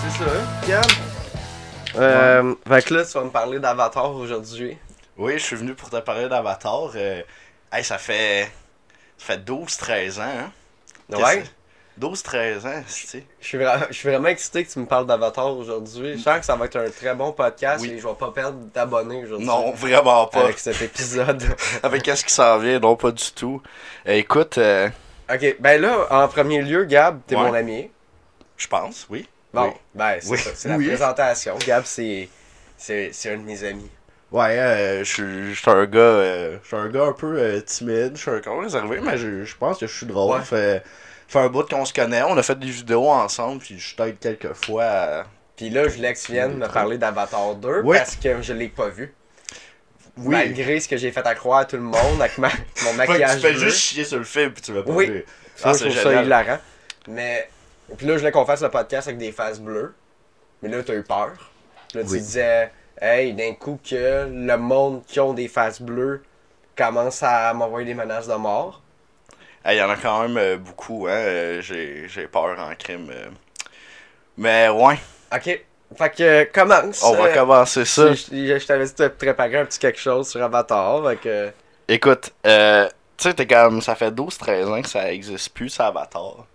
c'est ça, Gab. Euh, Fait que là, tu vas me parler d'Avatar aujourd'hui. Oui, je suis venu pour te parler d'Avatar. Euh, hey, ça fait. Ça fait 12-13 ans, hein? Ouais. 12-13 ans, tu sais. Je suis, vra- je suis vraiment excité que tu me parles d'Avatar aujourd'hui. Je sens que ça va être un très bon podcast Oui. et je vais pas perdre d'abonnés aujourd'hui. Non, vraiment pas. Avec cet épisode. Avec qu'est-ce qui s'en vient, non, pas du tout. Euh, écoute, euh, ok, ben là, en premier lieu, Gab, t'es Ouais. mon ami. je pense, oui. Bon, Oui. ben c'est Oui. ça, c'est la présentation. Gab, c'est, c'est, un de mes amis. Ouais, euh, je suis- un gars, euh, je suis un gars un peu euh, timide, je suis un gars réservé, mais je, pense que je suis drôle. Ouais. Fait, fait un bout qu'on se connaît, on a fait des vidéos ensemble, puis je t'aide quelques fois. à- Puis là, je voulais que tu viennes me parler d'Avatar 2 Oui. parce que je l'ai pas vu. Oui. Malgré ce que j'ai fait à croire à tout le monde avec ma, mon Fait que maquillage tu fais bleu. juste chier sur le film, puis tu vas pas Oui. Ah, c'est ça hilarant. Mais. Puis là, je voulais qu'on fasse le podcast avec des faces bleues. Mais là, t'as eu peur. Là, tu Oui. disais, hey, d'un coup, que le monde qui ont des faces bleues commence à m'envoyer des menaces de mort. Il y en a quand même euh, beaucoup, hein. euh, J'ai peur en crime. euh. Mais ouais, Ok. Fait que, commence. on va commencer ça. Je, je- je t'avais dit de préparer un petit quelque chose sur Avatar. Fait que. Écoute, euh, tu sais, t'es comme. Ça fait 12-13 ans que ça existe plus, ça Avatar.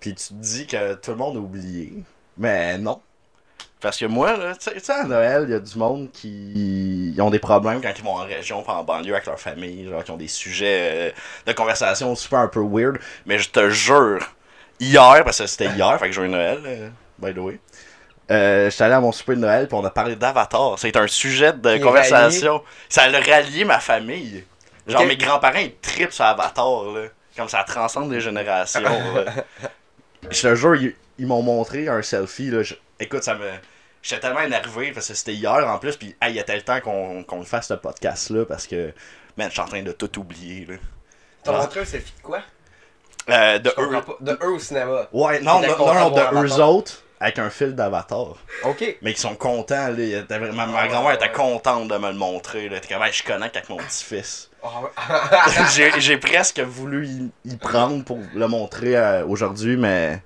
Puis tu te dis que tout le monde a oublié. Mais non. Parce que moi, là, tu sais- à Noël, il y a du monde qui ils ont des problèmes quand ils vont en région, pas en banlieue avec leur famille, genre, qui ont des sujets euh, de conversation super un peu weird. Mais je te jure, hier, parce que c'était hier, fait que j'ai Noël, euh, by the way. Euh, J'étais allé à mon souper de Noël, puis on a parlé d'Avatar. C'est un sujet de conversation. Ça a rallié ma famille. Genre, mes grands-parents, ils tripent sur Avatar, là. Comme ça transcende les générations, là. Je te jure, ils, ils m'ont montré un selfie, là. Je- écoute, ça me... J'étais tellement énervé, parce que c'était hier, en plus, puis hey, il y a tel temps qu'on le fasse, ce podcast-là, parce que, man, je suis en train de tout oublier, là. T'as Ah. montré un selfie de quoi? Euh, de eux... pas. De eux au cinéma. Ouais, non, non, non, de eux autres, avec un fil d'Avatar. Ok. Mais qui sont contents, là. Vraiment- ma Ah, grand-mère était contente de me le montrer, là. T'es comme, je connecte avec mon petit-fils. Ah j'ai presque voulu y, y prendre pour le montrer euh, aujourd'hui, mais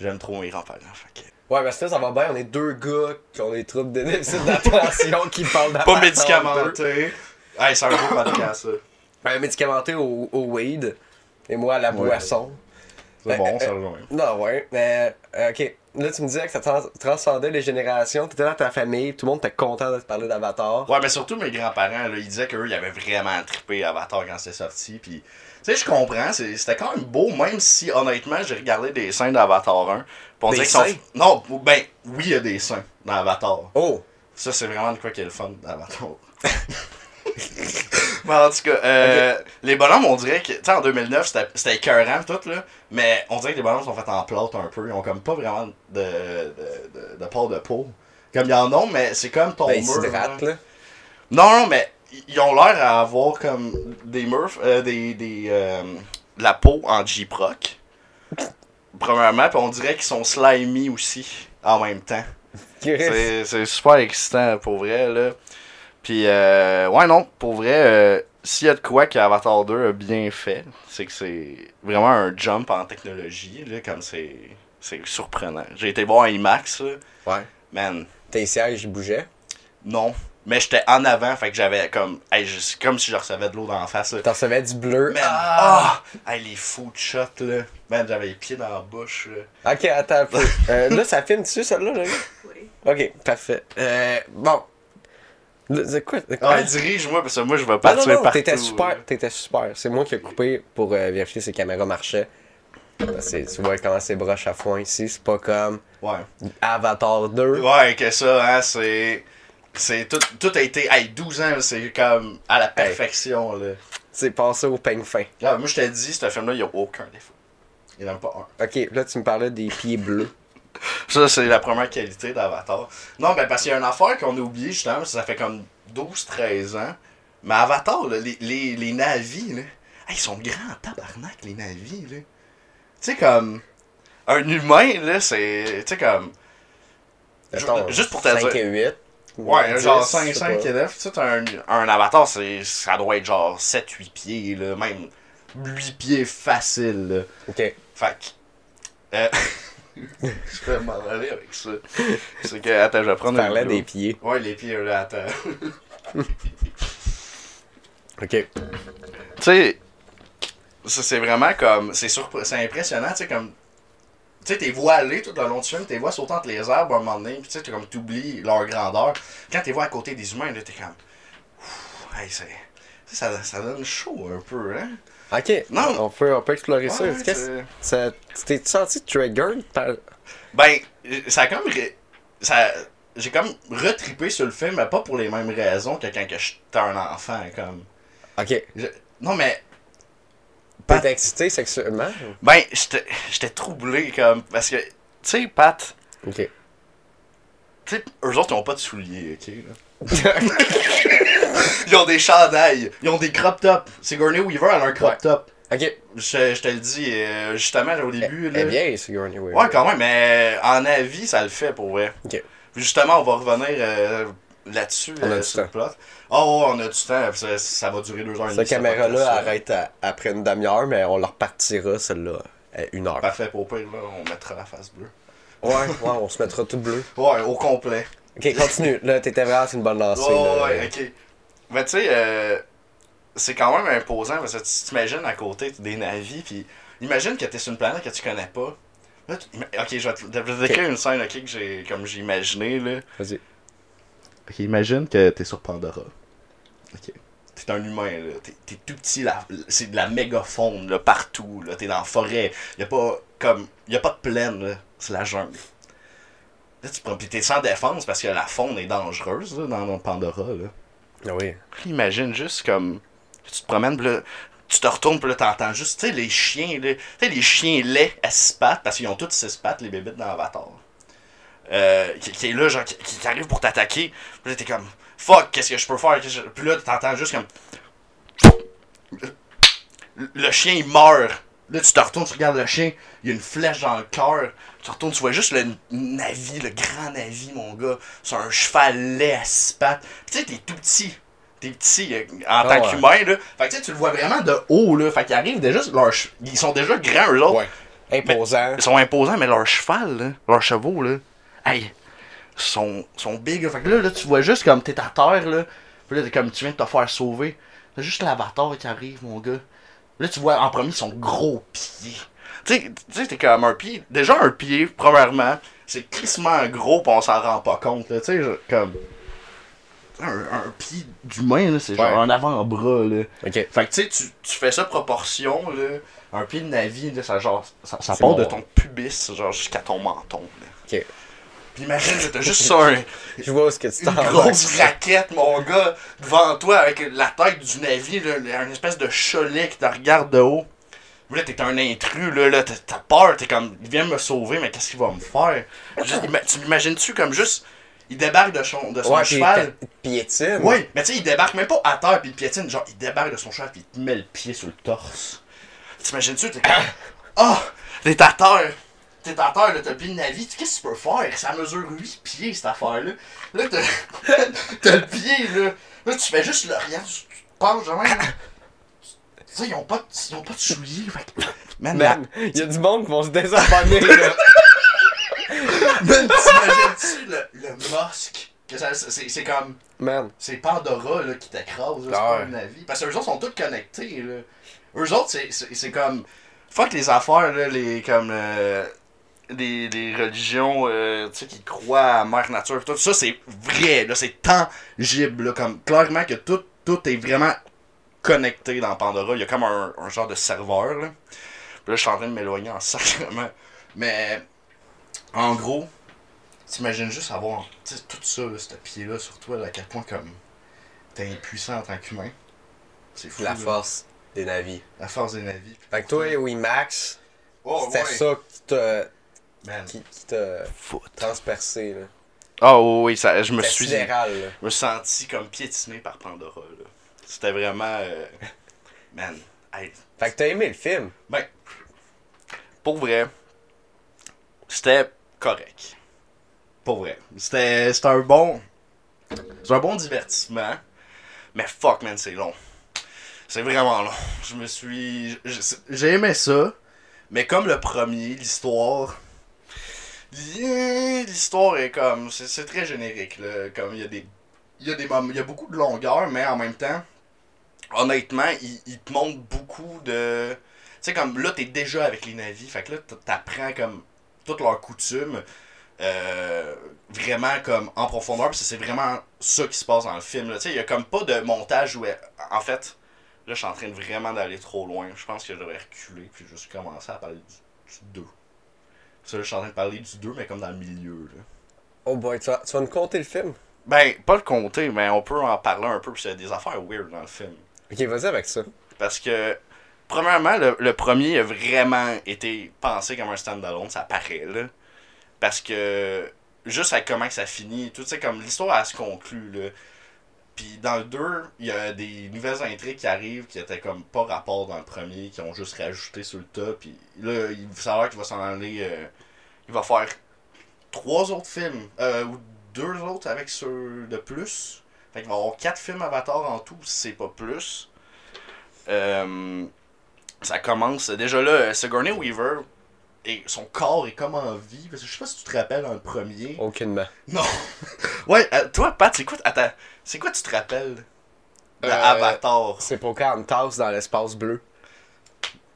j'aime trop mes grands-parents. que- Ouais, mais ça, ça va bien. On est deux gars qui ont des troubles de déficit d'attention qui parlent d'Avatar Pas 2. médicamenté. Hey, c'est un beau podcast, ça. Médicamenté au, au weed. Et moi à la Ouais. boisson. C'est bon, ça rejoint. Non, ouais. Mais, euh, ok. Là, tu me disais que ça trans- transcendait les générations. T'étais dans ta famille. Tout le monde était content de te parler d'Avatar. Ouais, mais surtout mes grands-parents, ils disaient qu'eux, ils avaient vraiment trippé Avatar quand c'était sorti. Puis, tu sais, je comprends, c'était quand même beau, même si, honnêtement, j'ai regardé des scènes d'Avatar 1. Puis on Des qu'ils sont. seins? Non, ben, oui, il y a des seins dans Avatar. Oh! Ça, c'est vraiment de quoi qui est le fun d'Avatar. mais en tout cas, euh, les bonhommes, on dirait que, tu sais, en 2009, c'était écœurant tout, là. Mais on dirait que les bonhommes sont faits en plâtre un peu. Ils ont comme pas vraiment de, de, de, de port de peau. Comme ils en ont, mais c'est comme ton Ben, mur, là. là. Non, non, mais ils ont l'air à avoir comme des murs, euh, des, des, euh, la peau en J-Proc. Premièrement, puis on dirait qu'ils sont slimy aussi en même temps. C'est c'est super excitant pour vrai, là. Puis, euh, ouais, non, pour vrai, euh, s'il y a de quoi qu'Avatar 2 a bien fait, c'est que c'est vraiment un jump en technologie, là, comme c'est c'est surprenant. J'ai été voir IMAX, là. Ouais. Man, Tes sièges, ils bougeaient? non. Mais j'étais en avant, fait que j'avais comme. Hey, je- c'est comme si je recevais de l'eau dans la face, là. T'en recevais du bleu? Man, Ah! ah! Hey, les food shots, là. Man, j'avais les pieds dans la bouche, là. Ok, attends un peu. Euh, là, ça filme dessus, celle-là, j'ai Oui. Ok, parfait. Euh, bon. C'est quoi? Ah, dirige-moi, parce que moi, je vais Ah non, non, partout. t'étais super, t'étais super. C'est moi qui ai coupé pour euh, vérifier si les caméras marchaient. Parce que tu vois comment c'est broche à foin ici, c'est pas comme Ouais. Avatar 2. Ouais, que ça, hein, c'est. C'est tout, tout a été. Hey, 12 ans, c'est comme à la perfection, là. C'est passé au peigne fin. Là, moi, je t'ai dit, ce film-là, il n'y a aucun défaut. Il n'y en a pas un. Ok, là tu me parlais des pieds bleus. Ça, c'est la première qualité d'Avatar. Non, ben, parce qu'il y a une affaire qu'on a oubliée, justement, ça fait comme 12-13 ans. Mais Avatar, là, les, les, les navis, là. hey, ils sont grands tabarnak, les navis, là. Tu sais, comme. Un humain, là, c'est. Tu sais, comme. Juste pour te 5 dire. et 8. Ouais, 10, genre je 5, sais 5 pas. élèves. Tu sais, un, un avatar, ça doit être genre 7-8 pieds, là, même 8 pieds facile, là. Ok. Fait que, euh, je vais m'en aller avec ça. C'est que, attends, je vais Tu prendre un. parlais des pieds. Ouais, les pieds, là, attends. Ok. tu sais, ça, c'est vraiment comme. C'est surpre- c'est impressionnant, tu sais, comme. Tu sais, t'es vois aller tout le long du film, t'es vois sauter entre les arbres à un moment donné, pis tu sais, comme t'oublies leur grandeur. Quand t'es vois à côté des humains, là, t'es comme. Hey, c'est. Ça, ça donne chaud un peu, hein? Ok. Non. On peut, on peut explorer ça. Qu'est-ce- ça t'es senti triggered par. Ben, ça a comme. Ça. J'ai comme retrippé sur le film, mais pas pour les mêmes raisons que quand j'étais un enfant, comme. Ok. Je- Non, mais. Pat- T'es excité sexuellement? Ben, j'étais j'étais troublé, comme. Parce que. Tu sais, Pat. Ok. Tu sais, eux autres, ils ont pas de souliers, ok? là. Ils ont des chandails, ils ont des crop tops. Sigourney Weaver, elle a un crop top. ok. Je, je te le dis, euh, justement, au début. Elle là, est bien, Sigourney Weaver. Ouais, quand même, mais en avis, ça le fait pour vrai. Ok. Justement, on va revenir euh, là-dessus. On a euh, du temps. plot. Oh, ouais, on a du temps. Ça, ça va durer deux heures et demie. Cette ce caméra-là arrête à- après une demi-heure, mais on la repartira, celle-là, à une heure. Parfait, pour pire, là, on mettra la face bleue. Ouais, ouais, on se mettra tout bleu. Ouais, au complet. Ok, continue. Là, t'étais vraiment sur une bonne lancée. Ouais, là. ouais, ok. Mais tu sais, euh, c'est quand même imposant parce que tu t'imagines à côté des navis, puis imagine que t'es sur une planète que tu connais pas. Là, tu- ok, je vais te, décrire une scène que j'ai comme j'ai imaginé. Là. Vas-y. Ok, imagine que t'es sur Pandora. Ok. T'es un humain, là. T'es, tout petit, là. C'est de la méga faune, là, partout, là. T'es dans la forêt. Y a pas, comme, y a pas de plaine, là. C'est la jungle. Là, tu prends, pis t'es sans défense parce que la faune est dangereuse, là, dans, dans Pandora, là. Ah oui. Imagine juste comme. Tu te promènes, pis là, tu te retournes, pis là, t'entends juste, tu sais, les chiens. Tu sais, les chiens laids à six pattes, parce qu'ils ont tous six pattes, les bébites dans Avatar. Euh, qui, qui est là, genre, qui, arrive pour t'attaquer. Puis là, t'es comme, fuck, qu'est-ce que je peux faire? Je- Puis là, t'entends juste comme. Le, le chien, il meurt. Là, tu te retournes, tu regardes le chien, il y a une flèche dans le cœur. Tu retournes, tu vois juste le navi, le grand navi, mon gars, sur un cheval laid à six pattes. Tu sais, t'es tout petit. T'es petit euh, en Ah tant ouais. qu'humain, là. Fait que tu sais, tu le vois vraiment de haut, là. Fait qu'ils arrivent déjà, leur che- ils sont déjà grands, eux autres. Ouais. Imposant. Ils sont imposants, mais leur cheval, là, leurs chevaux, là, hey, sont, sont big. là. Fait que là, là, tu vois juste comme t'es à terre, là. Puis là, t'es comme tu viens de te faire sauver. C'est juste l'avatar qui arrive, mon gars. Là, tu vois en premier son gros pied. Tu sais, t'es comme un pied. Déjà, un pied, premièrement, c'est crissement gros, pis on s'en rend pas compte. Tu sais, comme. Un, un pied d'humain, c'est genre Ouais. un avant-bras, là. Fait que tu sais, tu- fais ça proportion, là. Un pied de navi, là, ça, genre, ça, part de ton pubis, genre, jusqu'à ton menton, là. Ok. Puis imagine, t'as juste ça, un- Je vois est-ce que tu une grosse raquette, mon gars, devant toi, avec la tête du navire, là, une espèce de cholet qui te regarde de haut. Là, t'es un intrus, là, là t'as peur, t'es comme, il vient me sauver, mais qu'est-ce qu'il va me faire? Juste, tu l'imagines-tu comme juste, il débarque de son, de son Ouais, cheval? piétine. Oui, mais tu sais, il débarque même pas à terre puis il piétine, genre il débarque de son cheval puis il te met le pied sur le torse. T'imagines-tu, t'es comme. Ah! t'es à terre! T'es à terre, là, t'as le navi, qu'est-ce que tu peux faire? Ça mesure 8 pieds cette affaire-là. Là, t'as t'as le pied, là. Là, tu fais juste le rien, tu tu te penches de même. Sais, ils ont pas de, ils ont pas de souliers. Fait Man, la- il y a du monde qui vont se désabonner, là. man, t'imagines-tu le, le mosque? Ça- C'est comme. Man. C'est Pandora là, qui t'écrase, là, c'est pas une avis. Parce que eux autres sont tous connectés. Là. Eux autres, c'est- comme. Fuck les affaires, là, les. comme. euh, les, les religions euh, tu sais, qui croient à mère nature. Tout ça, c'est vrai, là, c'est tangible. Là, comme, clairement que tout, tout est vraiment connecté dans Pandora. Il y a comme un, un genre de serveur. Là. Puis là, je suis en train de m'éloigner en sacrement. Mais. En gros, T'imagines juste avoir tout ça, là, ce pied-là sur toi, là, à quel point comme t'es impuissant en tant qu'humain. C'est fou. La là. force des navis. La force des navis. Fait que toi, oui, Max, Oh, c'était ouais. ça qui t'a Man. qui, qui transpercé, là. Ah oui, ça, je me suis je me suis senti comme piétiné par Pandora. là. C'était vraiment. euh, Man. hey, Fait que t'as aimé le film? Ben, pour vrai, c'était correct. Pour vrai. C'était c'était un bon. C'est un bon divertissement. Mais fuck, man, c'est long. C'est vraiment long. Je me suis. J'ai aimé ça. Mais comme le premier, l'histoire. L'histoire est comme. C'est très générique, là. Comme il y a des. Il y a des moments. Il y a beaucoup de longueur, mais en même temps, honnêtement, il, il te montre beaucoup de. Tu sais, comme là, t'es déjà avec les navis. Fait que là, t'apprends comme toutes leurs coutumes. euh, vraiment comme en profondeur, parce que c'est vraiment ça qui se passe dans le film. là. Tu sais, il y a comme pas de montage où. elle- En fait, là, je suis en train de vraiment d'aller trop loin. Je pense que je devrais reculer, puis juste commencer à parler du, du 2. Ça, là, je suis en train de parler du 2, mais comme dans le milieu. Là. Oh boy, tu vas, tu vas nous compter le film? Ben, pas le compter, mais on peut en parler un peu, puis il y a des affaires weird dans le film. Ok, vas-y avec ça. Parce que, premièrement, le, le premier a vraiment été pensé comme un stand-alone, ça paraît, là. Parce que, juste avec comment ça finit, tout, tu sais, comme l'histoire, elle se conclut, là. Puis dans le 2, il y a des nouvelles intrigues qui arrivent qui étaient comme pas rapport dans le premier, qui ont juste rajouté sur le tas. Puis là, il va savoir qu'il va s'en aller. euh, il va faire trois autres films, euh, ou deux autres avec ceux de plus. Fait qu'il va y avoir quatre films Avatar en tout, si c'est pas plus. Euh, ça commence. Déjà là, euh, Sigourney Weaver, et son corps est comme en vie. Parce que je sais pas si tu te rappelles le premier. Aucunement. Non. ouais, euh, toi, Pat, c'est quoi, attends, c'est quoi tu te rappelles de Euh, Avatar? C'est Pocahontas dans l'espace bleu.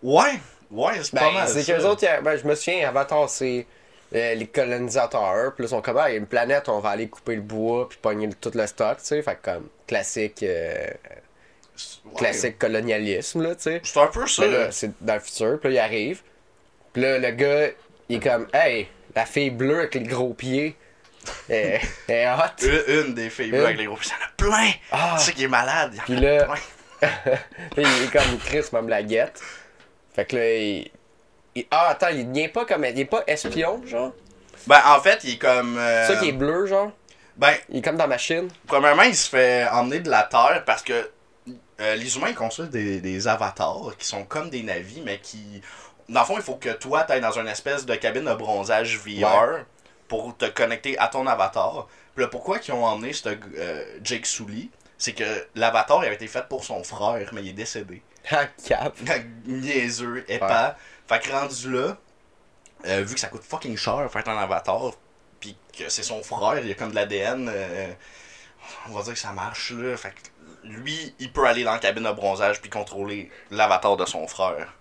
Ouais, ouais, c'est pas Ben, mal. c'est ça. qu'eux autres, ben, je me souviens, Avatar, c'est euh, les colonisateurs. Puis là, ils sont comme, ah, il y a une planète, on va aller couper le bois, puis pogner le- tout le stock, tu sais. Fait que comme, classique, euh, Ouais. classique colonialisme, là, tu sais. C'est un peu ça. Mais là, c'est dans le futur, puis là, il arrive. Puis là, le gars, il est comme, hey, la fille bleue avec les gros pieds, elle, est hot. Une, une des filles Une. avec les gros. Il y en a plein! Ah! Tu sais qui est malade. il y en Puis a là- plein. Puis il est comme Chris, même la guette. Fait que là, il. Il- Ah, attends, il vient pas comme. Il est pas espion, genre? Ben, en fait, il est comme. euh, C'est ça qui est bleu, genre? Ben, Il est comme dans la machine. premièrement, il se fait emmener de la Terre parce que euh, les humains ils construisent des, des avatars qui sont comme des navis, mais qui. Dans le fond, il faut que toi, t'ailles dans une espèce de cabine de bronzage VR pour te connecter à ton avatar. Puis là, pourquoi ils ont emmené ce, euh, Jake Sully? C'est que l'avatar avait été fait pour son frère, mais il est décédé. Ah, cap. Niaiseux, épais. Fait que rendu là, euh, vu que ça coûte fucking cher faire un avatar, puis que c'est son frère, il y a comme de l'ADN, euh, on va dire que ça marche là. Fait que lui, il peut aller dans la cabine de bronzage puis contrôler l'avatar de son frère.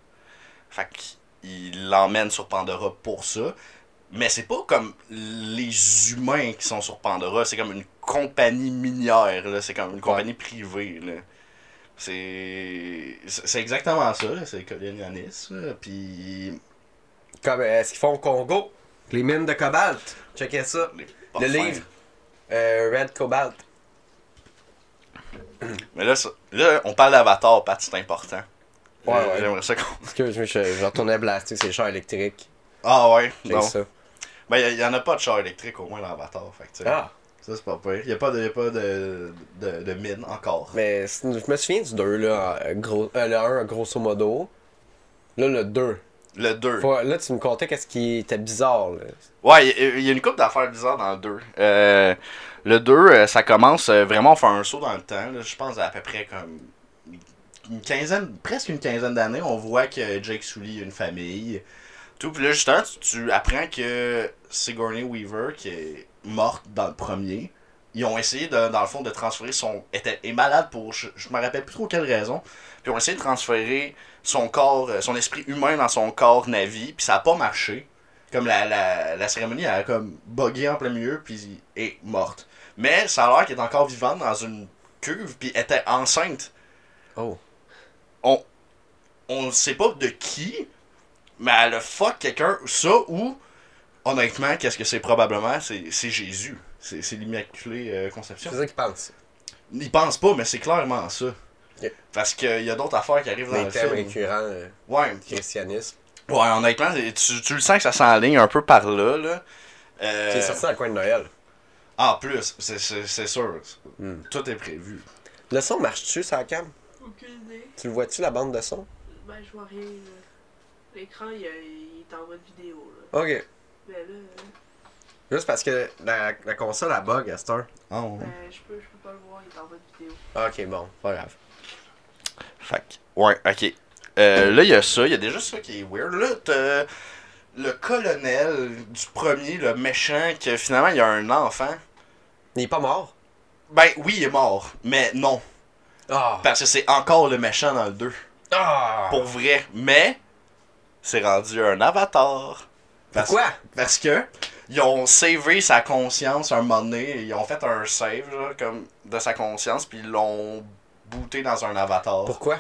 Fait qu'il l'emmène sur Pandora pour ça. Mais c'est pas comme les humains qui sont sur Pandora, c'est comme une compagnie minière, là. c'est comme une compagnie privée. Là. C'est c'est exactement ça, c'est colonialisme. là. Puis Comme euh, ce qu'ils font au Congo? Les mines de cobalt. Checkez ça. Le livre. Euh, Red Cobalt. Mais là, ça- là on parle d'Avatar, Pat, c'est important. Ouais, Euh, ouais. J'aimerais ça qu'on. Excuse-moi, je, je retournais blaster ces chars électriques. Ah ouais, C'est non. ça. Ben, il y, en a pas de char électrique au moins dans Avatar. Fait que, Ah, Ça, c'est pas pire. Il y a pas de, y a pas de, de, de mine encore. mais je me souviens du 2, là. en Gros, euh, le 1, grosso modo. Là, le 2. Le 2. Faut- là, tu me contais qu'est-ce qui était bizarre, là. Ouais, il y, y a une couple d'affaires bizarres dans le 2. Euh, le 2, euh, ça commence euh, vraiment, on fait un saut dans le temps. là. je pense à, peu près comme une quinzaine, presque une quinzaine d'années. On voit que Jake Sully a une famille. Tout, puis là, justement, tu, tu apprends que Sigourney Weaver, qui est morte dans le premier, ils ont essayé, de, dans le fond, de transférer son. était est malade pour. Je, je me rappelle plus trop quelle raison. Puis ils ont essayé de transférer son corps, euh, son esprit humain dans son corps Navi, puis ça a pas marché. Comme la, la, la cérémonie, a comme bugué en plein milieu, puis est morte. Mais ça a l'air qu'elle est encore vivante dans une cuve, puis était enceinte. Oh. On on sait pas de qui, mais elle a fuck quelqu'un, ça ou, honnêtement, qu'est-ce que c'est probablement? C'est c'est Jésus. C'est c'est l'Immaculée euh, Conception. C'est ça qu'ils pensent. Ils pensent pas, mais c'est clairement ça. Parce qu'il y a d'autres affaires qui arrivent dans Les le thèmes film. récurrents, euh, Ouais, christianisme. ouais, honnêtement, tu, tu le sens que ça s'enligne un peu par là. là. Euh, C'est sorti dans le coin de Noël. En plus, c'est- c'est c'est sûr. Hmm. Tout est prévu. Le son marche-tu, ça cam? Aucune idée. Tu le vois-tu, la bande de son? Ben, je vois rien. là. L'écran, il, il est en mode vidéo. Là. Ok. Mais là, euh, Juste parce que la, la console a bug à cette heure. Ah, ouais. ben, je peux, je peux pas le voir, il est en mode vidéo. Ok, bon, pas grave. Fait que, ouais, ok. Euh, là, il y a ça, il y a déjà ça qui est weird. Là, t'as- le colonel du premier, le méchant, que finalement il y a un enfant. Il est pas mort? Ben oui, il est mort, mais non. Ah. Parce que c'est encore le méchant dans le 2. Ah. Pour vrai. Mais, c'est rendu un avatar. Parce- Pourquoi? Parce que, ils ont savé sa conscience un moment donné. Ils ont fait un save, là, comme, de sa conscience, puis ils l'ont booté dans un avatar. Pourquoi?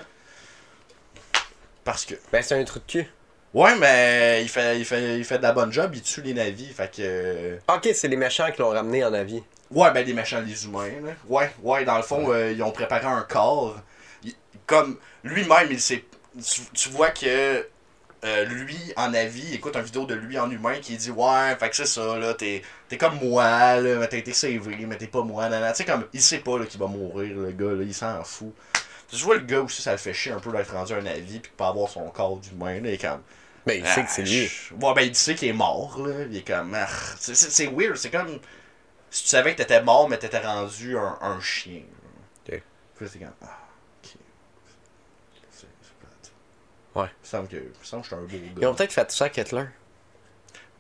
Parce que. Ben, c'est un truc de cul. Ouais, mais il fait, il, fait, il fait de la bonne job, il tue les navis, fait que... Ok, c'est les méchants qui l'ont ramené en avis. Ouais, ben les méchants, les humains, là. Ouais, ouais, dans le fond, euh, ils ont préparé un corps. Il- comme lui-même, il s'est... Tu, tu vois que euh, lui, en avis, il écoute une vidéo de lui en humain qui dit Ouais, fait que c'est ça, là, t'es, t'es comme moi, là, mais t'as été savé, mais t'es pas moi, nanana. Tu sais, comme, il sait pas, là, qu'il va mourir, le gars, là, il s'en fout. Je vois le gars aussi, ça le fait chier un peu d'être rendu un avis, puis de pas avoir son corps d'humain, là, il est comme. Ben, il sait que c'est lui. Ouais, ben il sait qu'il est mort, là. Il est comme. ah, c'est- C'est c'est weird, c'est comme. Si tu savais que t'étais mort, mais t'étais rendu un, un chien. là. Ok. Puis c'est comme. Ah, ok. C'est c'est plate. Ouais. Il me semble que, il me semble que je suis un beau Ils gars. ont peut-être fait ça Kettler.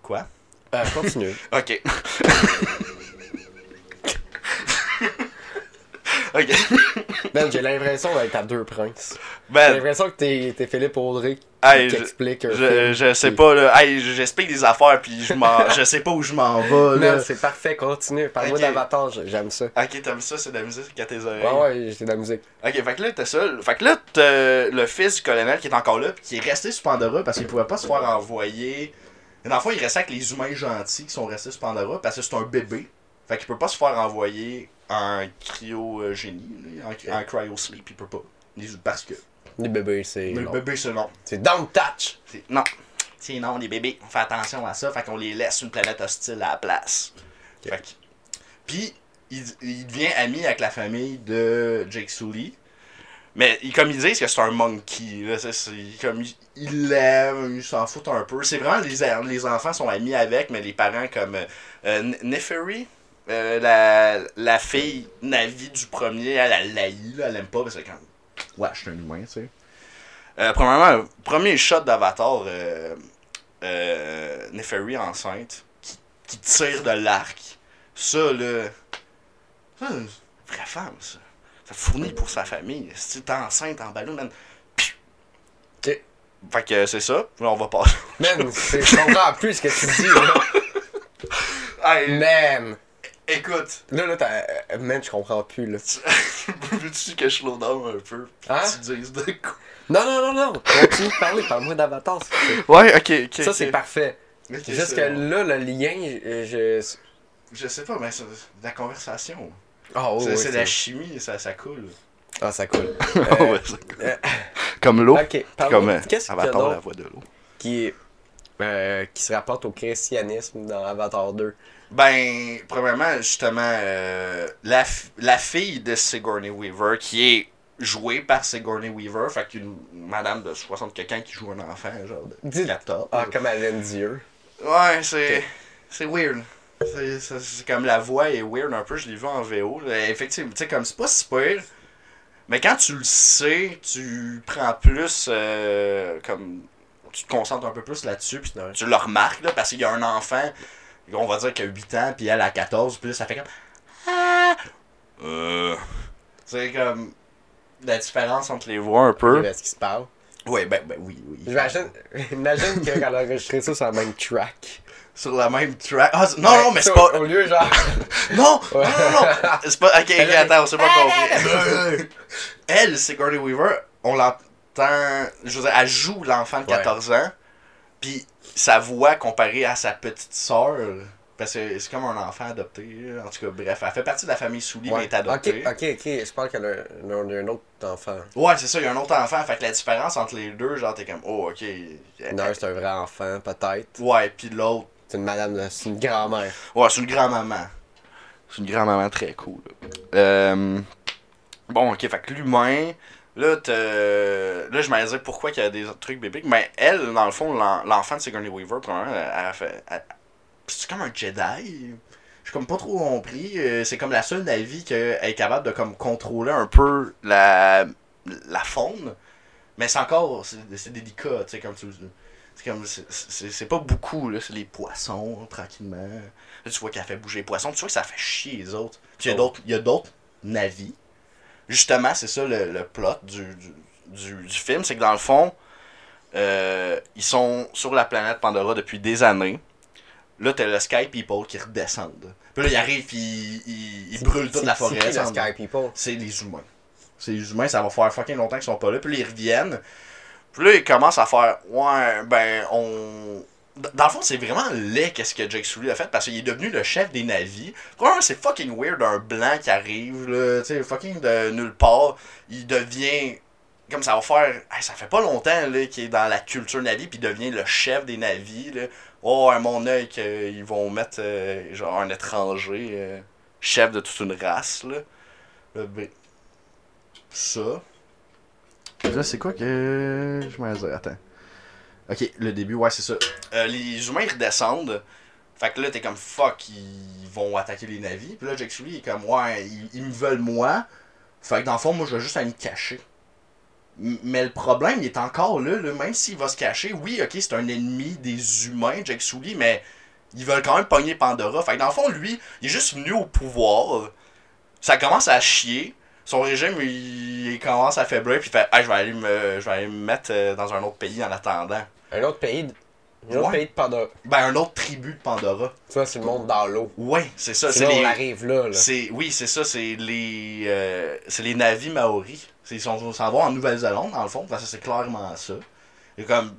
Quoi? Euh, continue. Ok. Ok. ben, j'ai l'impression d'être à deux princes. J'ai Ben, l'impression que t'es t'es Philippe Audrey qui hey, je, t'explique je, film. je sais pas, là. Hey, j'explique des affaires, puis je m'en. je sais pas où je m'en vais, là. C'est parfait, continue. Parle-moi Ok. d'Avatar, j'aime ça. Ok, t'aimes ça, c'est de la musique à tes oreilles. Ouais, ouais, j'ai de la musique. Ok, fait que là, t'as ça. Fait que là, le fils du colonel qui est encore là, puis qui est resté sur Pandora parce qu'il pouvait pas se faire envoyer. Dans le fond, il restait avec les humains gentils qui sont restés sur Pandora parce que c'est un bébé. Fait qu'il peut pas se faire envoyer en cryogénie, en, en cryo-sleep, il peut pas. Les- Parce que. Les bébés, c'est. Mais le non. bébé, c'est non. C'est Don't Touch! Non. C'est non, les bébés, on fait attention à ça, fait qu'on les laisse une planète hostile à la place. Ok. Fait que- Puis, il, il devient ami avec la famille de Jake Sully. Mais il- comme ils disent que c'est un monkey, là, c'est, c'est- comme il- il l'aime, il s'en fout un peu. C'est vraiment les, les enfants sont amis avec, mais les parents comme euh, Neferi, euh, la, la fille Navi du premier, elle, l'haït, là, elle aime pas, parce que comme, ouais, je suis un humain, tu sais. Euh, premièrement, premier shot d'Avatar, euh, euh, Neferi enceinte, qui, qui tire de l'arc. Ça, là. Ça, c'est une vraie femme, ça. Ça fournit pour sa famille. Si t'es enceinte en ballon, man. Ok. Fait que c'est ça. Là, on va passer. Man, c'est- je comprends plus ce que tu dis, là. Hey, Man! Écoute, Là, là, t'as. euh, Man, je comprends plus, là. veux-tu que je slow down un peu? Hein? Tu dises de quoi? Non, non, non, non! Continue de parler, parle-moi d'Avatar. c'est- Ouais, ok, ok. Ça, c'est parfait. Juste c'est que là, le lien, je. je- Je sais pas, mais c'est de la conversation. Ah, oh, c'est c'est de la c'est- chimie, ça, ça coule. Ah, ça coule. Ouais, ça coule. euh, Comme l'eau. Ok, Comme parle-moi. euh, Avatar, la voix de l'eau. qui, euh, qui se rapporte au christianisme dans Avatar 2 Ben, premièrement, justement, euh, la, la fille de Sigourney Weaver, qui est jouée par Sigourney Weaver, fait qu'une madame de 60 quelqu'un qui joue un enfant, genre de Dis- 14. Ah, comme Alain Dieu. Ouais, c'est. C'est weird. C'est- comme la voix est weird un peu, je l'ai vu en VO. là. Effectivement, tu sais, comme c'est pas si pire. Mais quand tu le sais, tu prends plus. euh, comme. Tu te concentres un peu plus là-dessus, puis tu le remarques, là, parce qu'il y a un enfant, on va dire qu'il a 8 ans, puis elle a 14, puis là, ça fait comme. Ah! Euh. C'est comme. La différence entre les voix un peu. Est-ce qu'il se parle Ouais, ben, ben oui, oui. J'imagine imagine qu'elle a enregistré ça sur la même track. Sur la même track. Ah, c'est- non, non, mais c'est pas. Au lieu, genre. Non! Ouais. Non, non, non! C'est pas. Ok, ok, Elle attends, on s'est pas compris. Elle, Sigourney Weaver, on l'entend. Je veux dire, elle joue l'enfant de Ouais. 14 ans, puis sa voix comparée à sa petite sœur. Parce que c'est comme un enfant adopté. En tout cas, bref, elle fait partie de la famille Souli, mais elle est adoptée. Ok, ok, ok. Je pense qu'elle a un, autre enfant. Ouais, c'est ça, il y a un autre enfant. Fait que la différence entre les deux, genre, t'es comme, oh, ok. Non, c'est un vrai enfant, peut-être. Ouais, puis l'autre, C'est une madame, c'est une grand-mère. Ouais, c'est une grand-maman. C'est une grand-maman très cool. Euh, Bon, ok, fait que l'humain, là, là je me disais pourquoi il y a des trucs bibliques. Mais elle, dans le fond, l'en- l'enfant de Sigourney Weaver, elle, a fait. C'est comme un Jedi? J'ai comme pas trop compris. Euh, C'est comme la seule Navi qu'elle est capable de comme contrôler un peu la, la faune. Mais c'est encore, c'est délicat, tu sais, comme tu c'est comme, c'est- pas beaucoup, là, c'est les poissons, tranquillement. Là, tu vois qu'elle fait bouger les poissons, tu vois que ça fait chier les autres. Puis il y a Oh. d'autres, il y a d'autres navis. Justement, c'est ça le, le plot du, du, du, du film, c'est que dans le fond, euh, ils sont sur la planète Pandora depuis des années. Là, t'as le Sky People qui redescendent. Puis là, ils arrivent, puis ils, ils, brûlent toute la c'est forêt. le sans- Sky People? c'est les humains. C'est les humains, ça va faire fucking longtemps qu'ils sont pas là. Puis là, ils reviennent. Puis là, ils commencent à faire Ouais, ben, on. Dans le fond, c'est vraiment laid qu'est-ce que Jake Sully a fait parce qu'il est devenu le chef des navis. Premièrement, c'est fucking weird un blanc qui arrive, là, tu fucking de nulle part. Il devient. Comme ça va faire. Ça fait pas longtemps là, qu'il est dans la culture navi, puis il devient le chef des navis. Là. Oh, à mon œil, qu'ils vont mettre euh, genre un étranger, euh, chef de toute une race. Là. Là, ben, ça. Là, c'est quoi que. Je m'en attends. Ok, le début, ouais, c'est ça. Euh, les humains, ils redescendent. Fait que là, t'es comme fuck, ils vont attaquer les navis. Puis là, Jack Sully est comme ouais, ils, me veulent moi. Fait que dans le fond, moi, je vais juste aller me cacher. Mais le problème, il est encore là, là. même s'il va se cacher. Oui, ok, c'est un ennemi des humains, Jack Sully, mais ils veulent quand même pogner Pandora. Fait que dans le fond, lui, il est juste venu au pouvoir. Ça commence à chier. Son régime, il, il commence à faiblir, puis il fait hey, je vais aller me, je vais aller me mettre euh, dans un autre pays en attendant. Un autre pays de, un autre Ouais. pays de Pandora. Ben, un autre tribu de Pandora. Ça, c'est le monde dans l'eau. Ouais, c'est ça. C'est on les. arrive là. là. C'est oui, c'est ça, c'est les euh, c'est les navis maoris. Ils sont s'en vont en Nouvelle-Zélande dans le fond, parce que c'est clairement ça. Et comme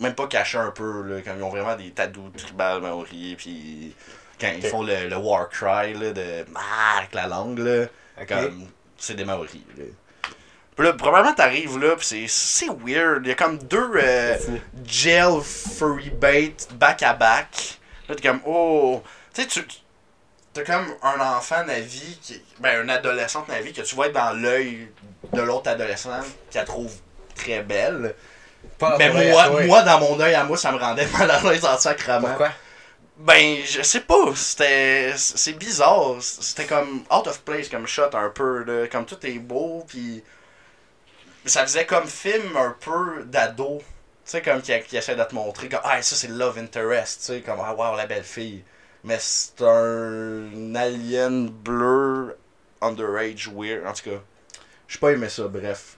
même pas caché un peu là, comme ils ont vraiment des tatous tribales maoris puis quand ils font le, le war cry là, de ah, avec la langue là, comme c'est des maoris. Puis là, probablement t'arrives là, pis c'est c'est weird. Il y a comme deux euh, gel furry bait back à back. Là, t'es comme, oh. Tu sais, tu. T'as comme un enfant Navi, qui, ben, une adolescente Navi que tu vois être dans l'œil de l'autre adolescent qui la trouve très belle. Pas Mais moi, moi, dans mon œil à moi, ça me rendait mal à l'aise en sacrament. Pourquoi? Ben, je sais pas. C'était. C'est bizarre. C'était comme out of place comme shot un peu. Là. Comme tout est beau, puis. Ça faisait comme film un peu d'ado. Tu sais, comme qui, qui essaie de te montrer comme Ah, ça c'est love interest. Tu sais, comme Ah, wow, la belle fille. Mais c'est un alien bleu underage weird. En tout cas, j'ai pas aimé ça. Bref.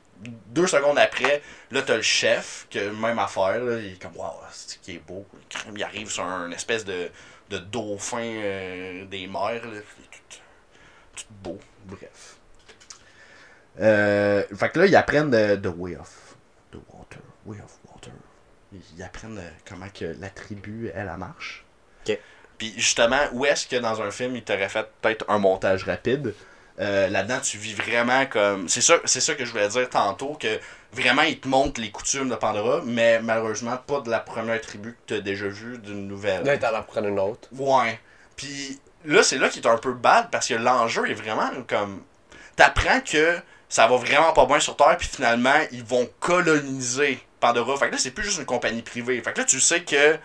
Deux secondes après, là t'as le chef, que même affaire, là, il est comme Wow, c'est qui est beau. Il arrive sur un espèce de, de dauphin euh, des mers. Là. Il est tout, tout beau. Bref. Euh, fait que là, ils apprennent de, de Way of the Water. Way of Water. Ils apprennent euh, comment que la tribu, elle, marche. Puis justement, où est-ce que dans un film, il t'aurait fait peut-être un montage rapide? Euh, Là-dedans, tu vis vraiment comme. C'est ça, c'est ça que je voulais dire tantôt, que vraiment, il te montre les coutumes de Pandora, mais malheureusement, pas de la première tribu que tu as déjà vue d'une nouvelle. Là, t'en as prendre une autre. Ouais. Puis là, c'est là qui est un peu bad parce que l'enjeu est vraiment comme. T'apprends que ça va vraiment pas bien sur Terre, puis finalement, ils vont coloniser Pandora. Fait que là, c'est plus juste une compagnie privée. Fait que là, tu sais que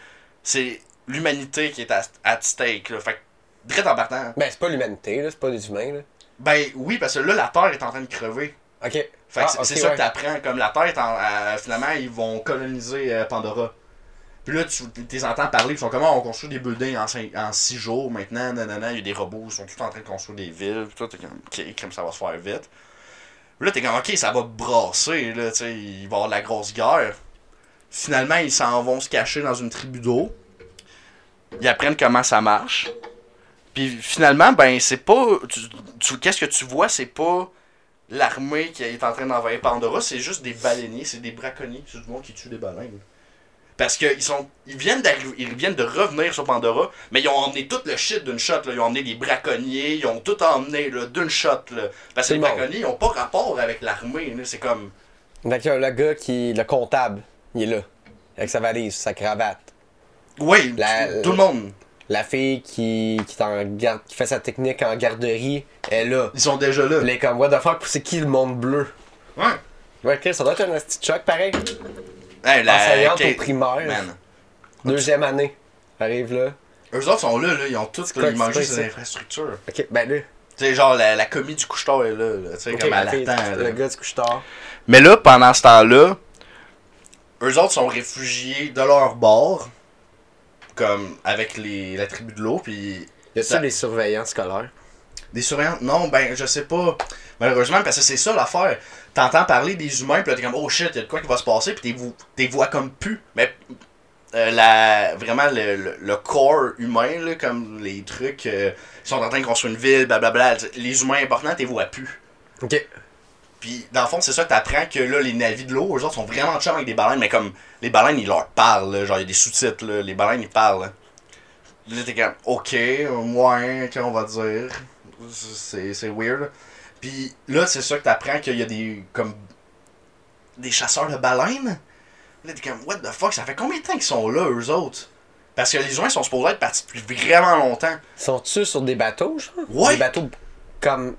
c'est l'humanité qui est à, à stake. Là. Fait que, direct en partant. Ben, c'est pas l'humanité, là. C'est pas des humains, là. Ben oui, parce que là, la Terre est en train de crever. Ok. Fait Ah, c'est- ça ouais. que t'apprends. Comme la Terre est en. euh, finalement, ils vont coloniser euh, Pandora. Puis là, tu les entends parler, ils sont comment on construit des buildings en, cinq- en six jours maintenant, nanana, il y a des robots, ils sont tous en train de construire des villes, puis toi, t'es comme, ok, comme ça va se faire vite. Puis là, t'es comme, ok, ça va brasser, là, tu sais, il va y avoir de la grosse guerre. Finalement, ils s'en vont se cacher dans une tribu d'eau. Ils apprennent comment ça marche. Puis finalement, ben, c'est pas. tu- tu- Qu'est-ce que tu vois, c'est pas l'armée qui est en train d'envahir Pandora, c'est juste des baleiniers, c'est des braconniers, c'est du monde qui tue des baleines. Parce qu'ils sont. Ils viennent d'arriver. Ils viennent de revenir sur Pandora, mais ils ont emmené tout le shit d'une shot. Là. Ils ont emmené les braconniers, ils ont tout emmené d'une shot. Là. Parce que les braconniers, ils ont pas rapport avec l'armée. C'est comme. Que le gars qui. Le comptable, il est là. Avec sa valise, sa cravate. Oui, La- tout, tout le monde. La fille qui, qui, garde, qui fait sa technique en garderie est là. Ils sont déjà là. Est comme, what the fuck, c'est qui le monde bleu? Ouais. Ouais, Chris, ça doit être un petit choc pareil. Hey, la- Enseignante ok. au primaire, Man. deuxième année. Arrive là. Eux autres sont là, là. Ils ont tout. quoi Ils que mangent c'est infrastructures. Ok, ben là. Tu sais, genre, la, la commis du couche-tard est là. là. Tu sais, comme la elle fille, attend. le là. gars du couche-tard. Mais là, pendant ce temps-là, eux autres sont réfugiés de leur bord, comme avec les, la tribu de l'eau, puis Y a Ça- des surveillants scolaires? des surveillants? Non, ben, je sais pas. Malheureusement, parce que c'est ça l'affaire. T'entends parler des humains, puis là, t'es comme, oh shit, y'a de quoi qui va se passer, puis t'es vo- t'es vois comme plus. Mais euh, la, vraiment, le, le, le corps humain, là, comme les trucs, euh, ils sont en train de construire une ville, blablabla. Les humains importants, t'es vois plus. Ok. Puis, dans le fond, c'est ça que t'apprends que là, les navis de l'eau, eux autres sont vraiment chums avec des baleines, mais comme les baleines, ils leur parlent, là, genre, il y a des sous-titres, là, les baleines, ils parlent. Là, Là, t'es comme, ok, ouais, qu'on va dire? C'est c'est weird. Puis là, c'est ça que t'apprends qu'il y a des, comme, des chasseurs de baleines? Là, t'es comme, what the fuck, ça fait combien de temps qu'ils sont là, eux autres? Parce que les humains sont supposés être partis depuis vraiment longtemps. Sont-tu sur des bateaux, genre? Ouais. Des bateaux comme.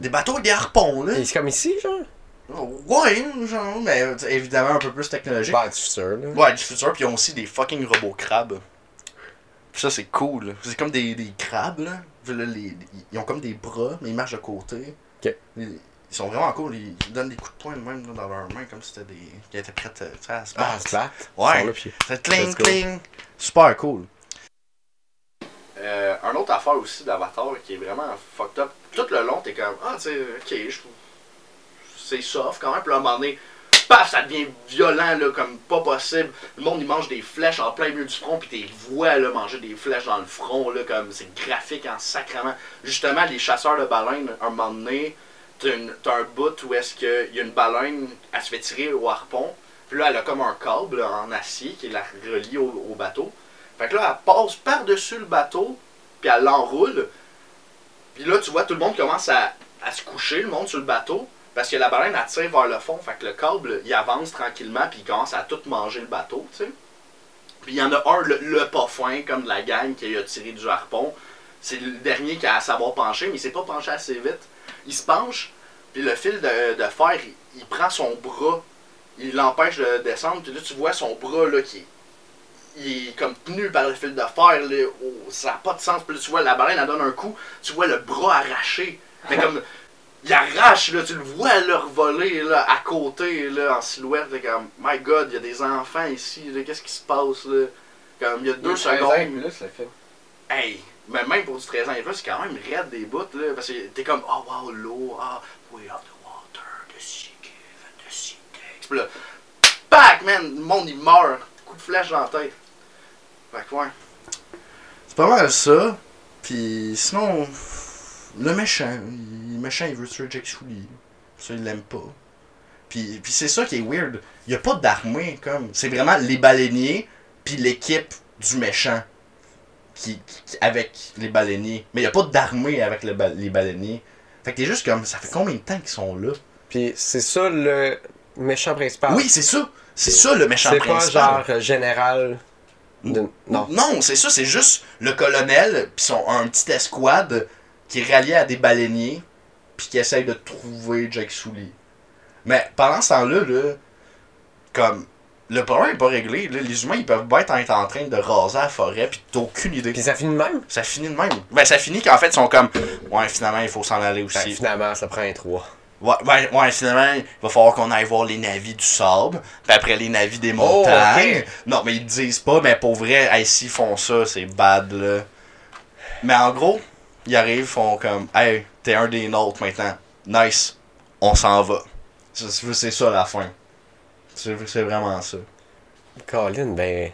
Des bateaux avec des harpons, là. C'est comme ici, genre? Ouais, genre, mais euh, évidemment un peu plus technologique. Bah, du futur, là. Ouais, du futur, puis ils ont aussi des fucking robots crabes. Puis ça, c'est cool. C'est comme des, des crabes, là. Puis là, les- ils ont comme des bras, mais ils marchent de côté. Ok. Ils, ils sont vraiment cool. Ils, ils donnent des coups de poing même là, dans leurs mains, comme si c'était des. Qui étaient prêts à, sais, à se Ah, battre. se battre. Ouais. Ils C'est cling, cling. Super cool. Euh, un autre affaire aussi d'Avatar qui est vraiment fucked up. Tout le long, t'es comme, ah, tu sais, ok, je c'est soft quand même. Puis à un moment donné, paf, ça devient violent, là, comme pas possible. Le monde, il mange des flèches en plein milieu du front, puis t'es vois, là, manger des flèches dans le front, là, comme c'est graphique en sacrement. Justement, les chasseurs de baleines, un moment donné, t'as un bout où est-ce qu'il y a une baleine, elle se fait tirer au harpon. Puis là, elle a comme un câble en acier qui la relie au, au bateau. Fait que là, elle passe par-dessus le bateau, puis elle l'enroule. Puis là, tu vois, tout le monde commence à, se coucher, le monde sur le bateau, parce que la baleine, elle tire vers le fond. Fait que le câble, il avance tranquillement, puis il commence à tout manger le bateau, tu sais. Puis il y en a un, le, le pas comme de la gang, qui a tiré du harpon. C'est le dernier qui a à savoir pencher, mais il s'est pas penché assez vite. Il se penche, puis le fil de, fer, il, il prend son bras, il l'empêche de descendre, puis là, tu vois son bras, là, qui est il est comme tenu par le fil de fer, là, oh, ça n'a pas de sens. Puis là, tu vois, la baleine, elle donne un coup, tu vois le bras arraché. Mais comme, il arrache, là, tu le vois là, revoler là, à côté, là, en silhouette. T'es comme, my god, il y a des enfants ici, là, qu'est-ce qui se passe, là? Comme, il y a deux secondes. le film. Hey, mais même pour du 13 ans et plus, c'est quand même raide des bouts, là. Parce que t'es comme, oh wow, l'eau, ah, we are the water, the sea give the sea takes. Puis là, pack, man, le monde il meurt. Coup de flèche dans la tête. Fait que ouais. C'est pas mal ça. Puis sinon, le méchant, il- le méchant il veut tuer Sully. Ça, il l'aime pas. Puis, puis c'est ça qui est weird. Il y a pas d'armée, comme. C'est vraiment les baleiniers, puis l'équipe du méchant qui, qui- avec les baleiniers. Mais il n'y a pas d'armée avec le les baleiniers. Fait que t'es juste comme, ça fait combien de temps qu'ils sont là? Puis c'est ça le méchant principal. Oui, c'est ça. C'est ça le méchant C'est pas principal. genre euh, général. De- Non. Non, c'est ça, c'est juste le colonel, puis son un petit escouade qui est rallié à des baleiniers, puis qui essaye de trouver Jack Sully. Mais pendant ce temps-là, là, comme le problème est pas réglé, là, les humains ils peuvent bien être en train de raser la forêt, puis t'as aucune idée. Puis ça finit de même? Ça finit de même. Ben, ça finit qu'en fait, ils sont comme. Ouais, finalement, il faut s'en aller Ben, aussi. finalement, ça prend un 3. Ouais, ouais, ouais, finalement, il va falloir qu'on aille voir les navis du sable, puis après les navis des montagnes. ok. Non, mais ils disent pas, mais pour vrai, hey, s'ils font ça, c'est bad, là. Mais en gros, ils arrivent, font comme, hey, t'es un des nôtres maintenant. Nice, on s'en va. C'est c'est ça la fin. C'est c'est vraiment ça. Colin, ben.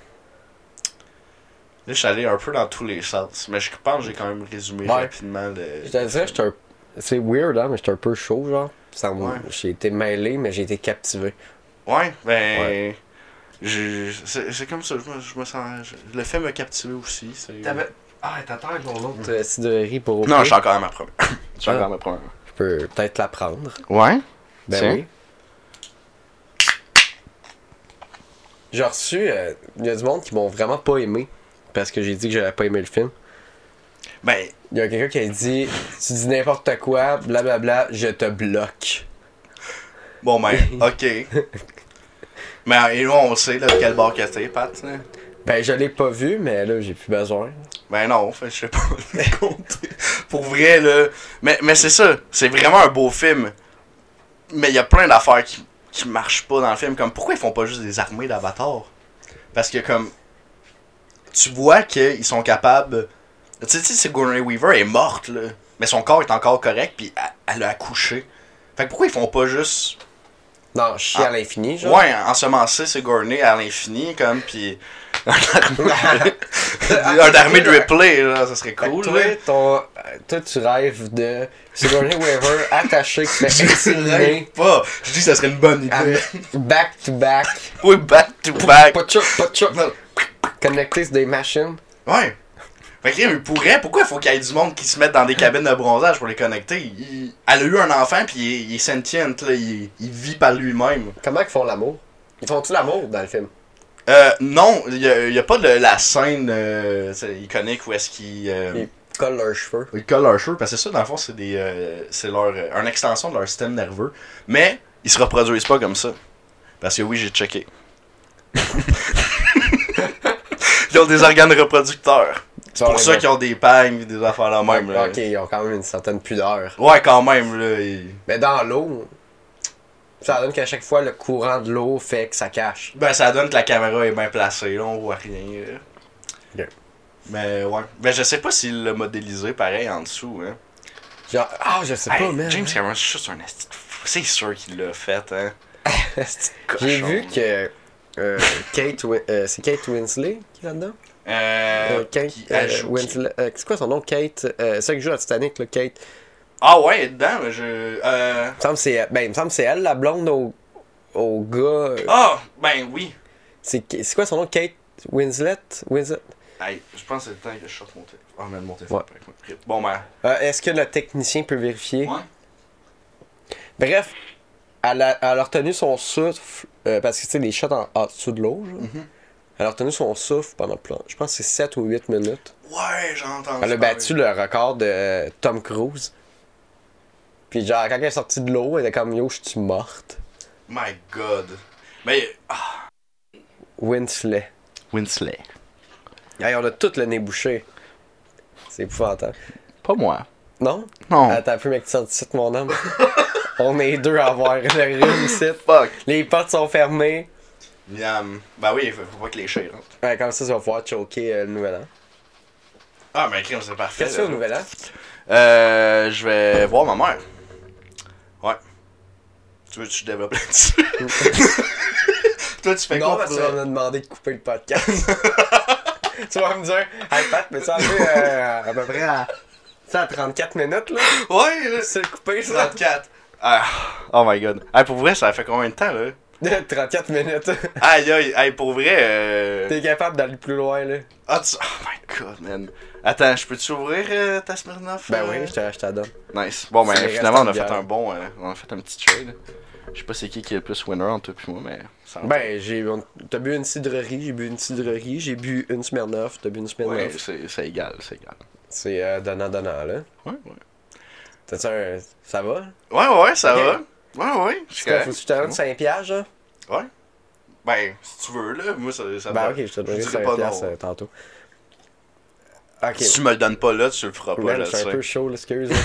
Là, je suis allé un peu dans tous les sens, mais je pense que j'ai quand même résumé Ouais. rapidement le. Je te dirais, j'étais un. C'est weird, hein, mais j'étais un peu chaud, genre. Ça me- Ouais. J'ai été mêlé, mais j'ai été captivé. Ouais, ben. Ouais. j'ai- C'est c'est comme ça, je me, je me sens. je- le fait me captiver aussi. c'est- Ah, t'attends ton autre euh, cidrerie pour. Non, je suis encore à ma première. Je suis encore à ma première. Je peux peut-être la prendre. Ouais? Ben Tiens. oui. J'ai reçu. euh, Il y a du monde qui m'ont vraiment pas aimé. Parce que j'ai dit que j'avais pas aimé le film. Ben, Il y a quelqu'un qui a dit Tu dis n'importe quoi, blablabla, je te bloque. bon, ben, ok. Mais et nous, on sait, là, de quel bord que t'es, Pat. là. Ben, je l'ai pas vu, mais là, j'ai plus besoin. Ben non, je sais pas compter. Pour vrai, là. Mais, mais c'est ça, c'est vraiment un beau film. Mais il y a plein d'affaires qui, qui marche pas dans le film. Comme, pourquoi ils font pas juste des armées d'avatars? Parce que, comme, tu vois qu'ils sont capables... Tu sais, Sigourney Weaver est morte, là. Mais son corps est encore correct, puis elle, elle a accouché. Fait que pourquoi ils font pas juste... Non, chier Ah. à l'infini, genre? Ouais, ensemencer Sigourney à l'infini, comme, puis... un armée de replay, là, ça serait cool, toi, là. ton, euh, toi, tu rêves de Sigourney Weaver attaché qui fait rêve pas. Je dis que ça serait une bonne idée. avec back to back. Oui, back to back. Pas de chou, pas de sur des machines. Ouais. Que, il pourrait, pourquoi il faut qu'il y ait du monde qui se mette dans des cabines de bronzage pour les connecter? Il- elle a eu un enfant, puis il, est- il est sentient, là, il, il vit par lui-même. Comment ils font l'amour? Ils font-tu l'amour dans le film? Euh, non, il y a, pas de la scène euh, iconique où est-ce qu'ils euh, Ils collent leurs cheveux. ils collent leurs cheveux, parce que ça, dans le fond, c'est des euh, c'est leur une extension de leur système nerveux. Mais, ils se reproduisent pas comme ça. Parce que oui, j'ai checké. ils ont des organes reproducteurs. C'est pour ça qu'ils ont des pagnes et des affaires là même. là. Ok, ils ont quand même une certaine pudeur. Ouais, quand même, là. ils- Mais dans l'eau, ça donne qu'à chaque fois, le courant de l'eau fait que ça cache. Ben, ça donne que la caméra est bien placée, là, on voit rien. là. Mais ouais. Ben, je sais pas s'il l'a modélisé pareil en dessous, hein. Genre, ah, je sais Hey, pas, man. James Cameron, c'est juste un esti de fou. C'est sûr qu'il l'a fait, hein. J'ai vu que euh, Kate, Win- euh, c'est Kate Winslet qui est là-dedans? Euh, Euh, Kate qui euh, Winslet. euh, c'est quoi son nom, Kate ça qui joue à Titanic, là, Kate. Ah ouais, elle est dedans, mais je. Euh. Il me semble que c'est, ben, il me semble que c'est elle, la blonde au, au gars. Ah, ben oui. C'est, c'est quoi son nom, Kate Winslet? Winslet? Hey, je pense que c'est le temps que je sorte mon téléphone. Ah, mais mon téléphone. Ouais. Bon, ben. Euh, est-ce que le technicien peut vérifier? Ouais. Bref, elle a, elle a retenu son souffle, euh, parce que tu sais, les shots en, en dessous de l'eau, genre. Mhm. Elle a retenu son souffle pendant, plein- je pense que c'est 7 ou 8 minutes. Ouais, j'ai entendu. Elle a battu le record de Tom Cruise. Puis genre, quand elle est sortie de l'eau, elle était comme yo, je suis morte. My god. Mais. Ah. Winslet. Winslet. Hey, on a tout le nez bouché. C'est épouvantable. Pas moi. Non? Non. Attends un peu, mec, tu sens ici, mon homme. on est deux à avoir le rhume ici. Fuck. Les portes sont fermées. Miam. Ben oui, faut, faut pas que les chats rentrent. Ouais, comme ça, tu vas pouvoir choquer euh, le nouvel an. Ah, mais crime, c'est parfait. Qu'est-ce que tu fais au nouvel an? Euh, je vais voir ma mère. Ouais. Tu veux que je développe là-dessus? Toi, tu fais non, quoi parce que pour tu vas me demander de couper le podcast. tu vas me dire, hey Pat, mais ça arrive euh, à peu près à, à 34 minutes, là. Ouais, là. C'est le couper, ça. 34. Ah, oh my god. Hey, pour vrai, ça fait combien de temps, là? 34 minutes. Aïe, aïe, aïe, pour vrai, euh... T'es capable d'aller plus loin, là. Ah, tu... Oh my god, man. Attends, je peux-tu ouvrir euh, ta Smirnoff? Ben euh? oui, je te, je te la donne. Nice. Bon, ben, finalement, on a fait un bon... euh, on a fait un petit trade. Je sais pas c'est qui qui est le plus winner entre toi et moi, mais... Ça Ben, j'ai, t'as bu une cidrerie, j'ai bu une cidrerie, j'ai bu une Smirnoff, t'as bu une Smirnoff. Ouais, c'est c'est égal, c'est égal. C'est donnant-donnant, là. Ouais, ouais. T'as-tu un... Ça va? Ouais, ouais, ça va. Ouais, ouais. je suis Faut que correct. tu te donnes 5 piastres, genre? Ouais. Ben, si tu veux, là, moi, ça, ça Ben, ok, je te donnerai dirais 5 pas piastres non. euh, tantôt. Si tu me le donnes pas là, tu le feras pas, Man, je suis un peu chaud, là, excuse. là,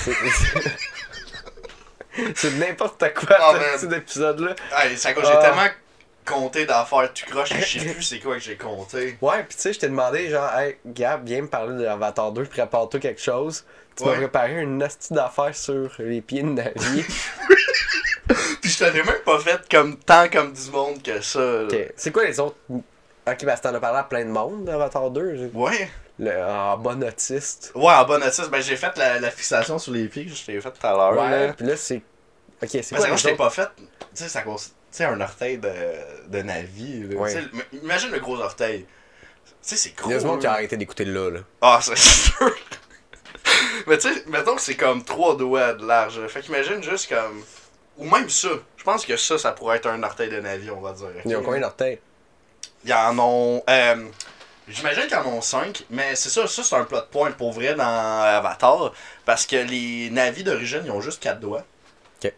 c'est- n'importe quoi, Oh, ce man. petit épisode-là. Hey, ça, j'ai Ah. tellement compté d'affaires tu croches je sais plus c'est quoi que j'ai compté. Ouais, pis tu sais, je t'ai demandé, genre, hey, Gab, viens me parler de Avatar 2, prépare-toi quelque chose. Tu m'as Ouais. préparé une hostie d'affaires sur les pieds de Navi. Puis je t'avais même pas fait comme tant comme du monde que ça. là. ok, c'est quoi les autres. Ok, bah, t'en as parlé à plein de monde d'Avatar 2. j'ai- Ouais. Le, en bon autiste. Ouais, en bon autiste, ben j'ai fait la, la fixation sur les pieds que je t'ai fait tout à l'heure. Ouais, pis là, c'est. Ok, c'est quoi que moi, les je t'ai autres? pas fait. Tu sais, ça cause. Tu sais, un orteil de, de Navi. là. Ouais. Tu sais, m- Imagine le gros orteil. Tu sais, c'est gros. Il y a du monde qui a là. arrêté d'écouter là, là. Ah, c'est sûr. Mais tu sais, mettons que c'est comme trois doigts de large. Fait qu'imagine juste comme. Ou même ça. Je pense que ça, ça pourrait être un orteil de Navi, on va dire. ok? Ils ont combien d'orteils? Ils en ont. euh, J'imagine qu'ils en ont 5, mais c'est ça, ça c'est un plot point pour vrai dans Avatar. Parce que les navis d'origine, ils ont juste 4 doigts. Ok.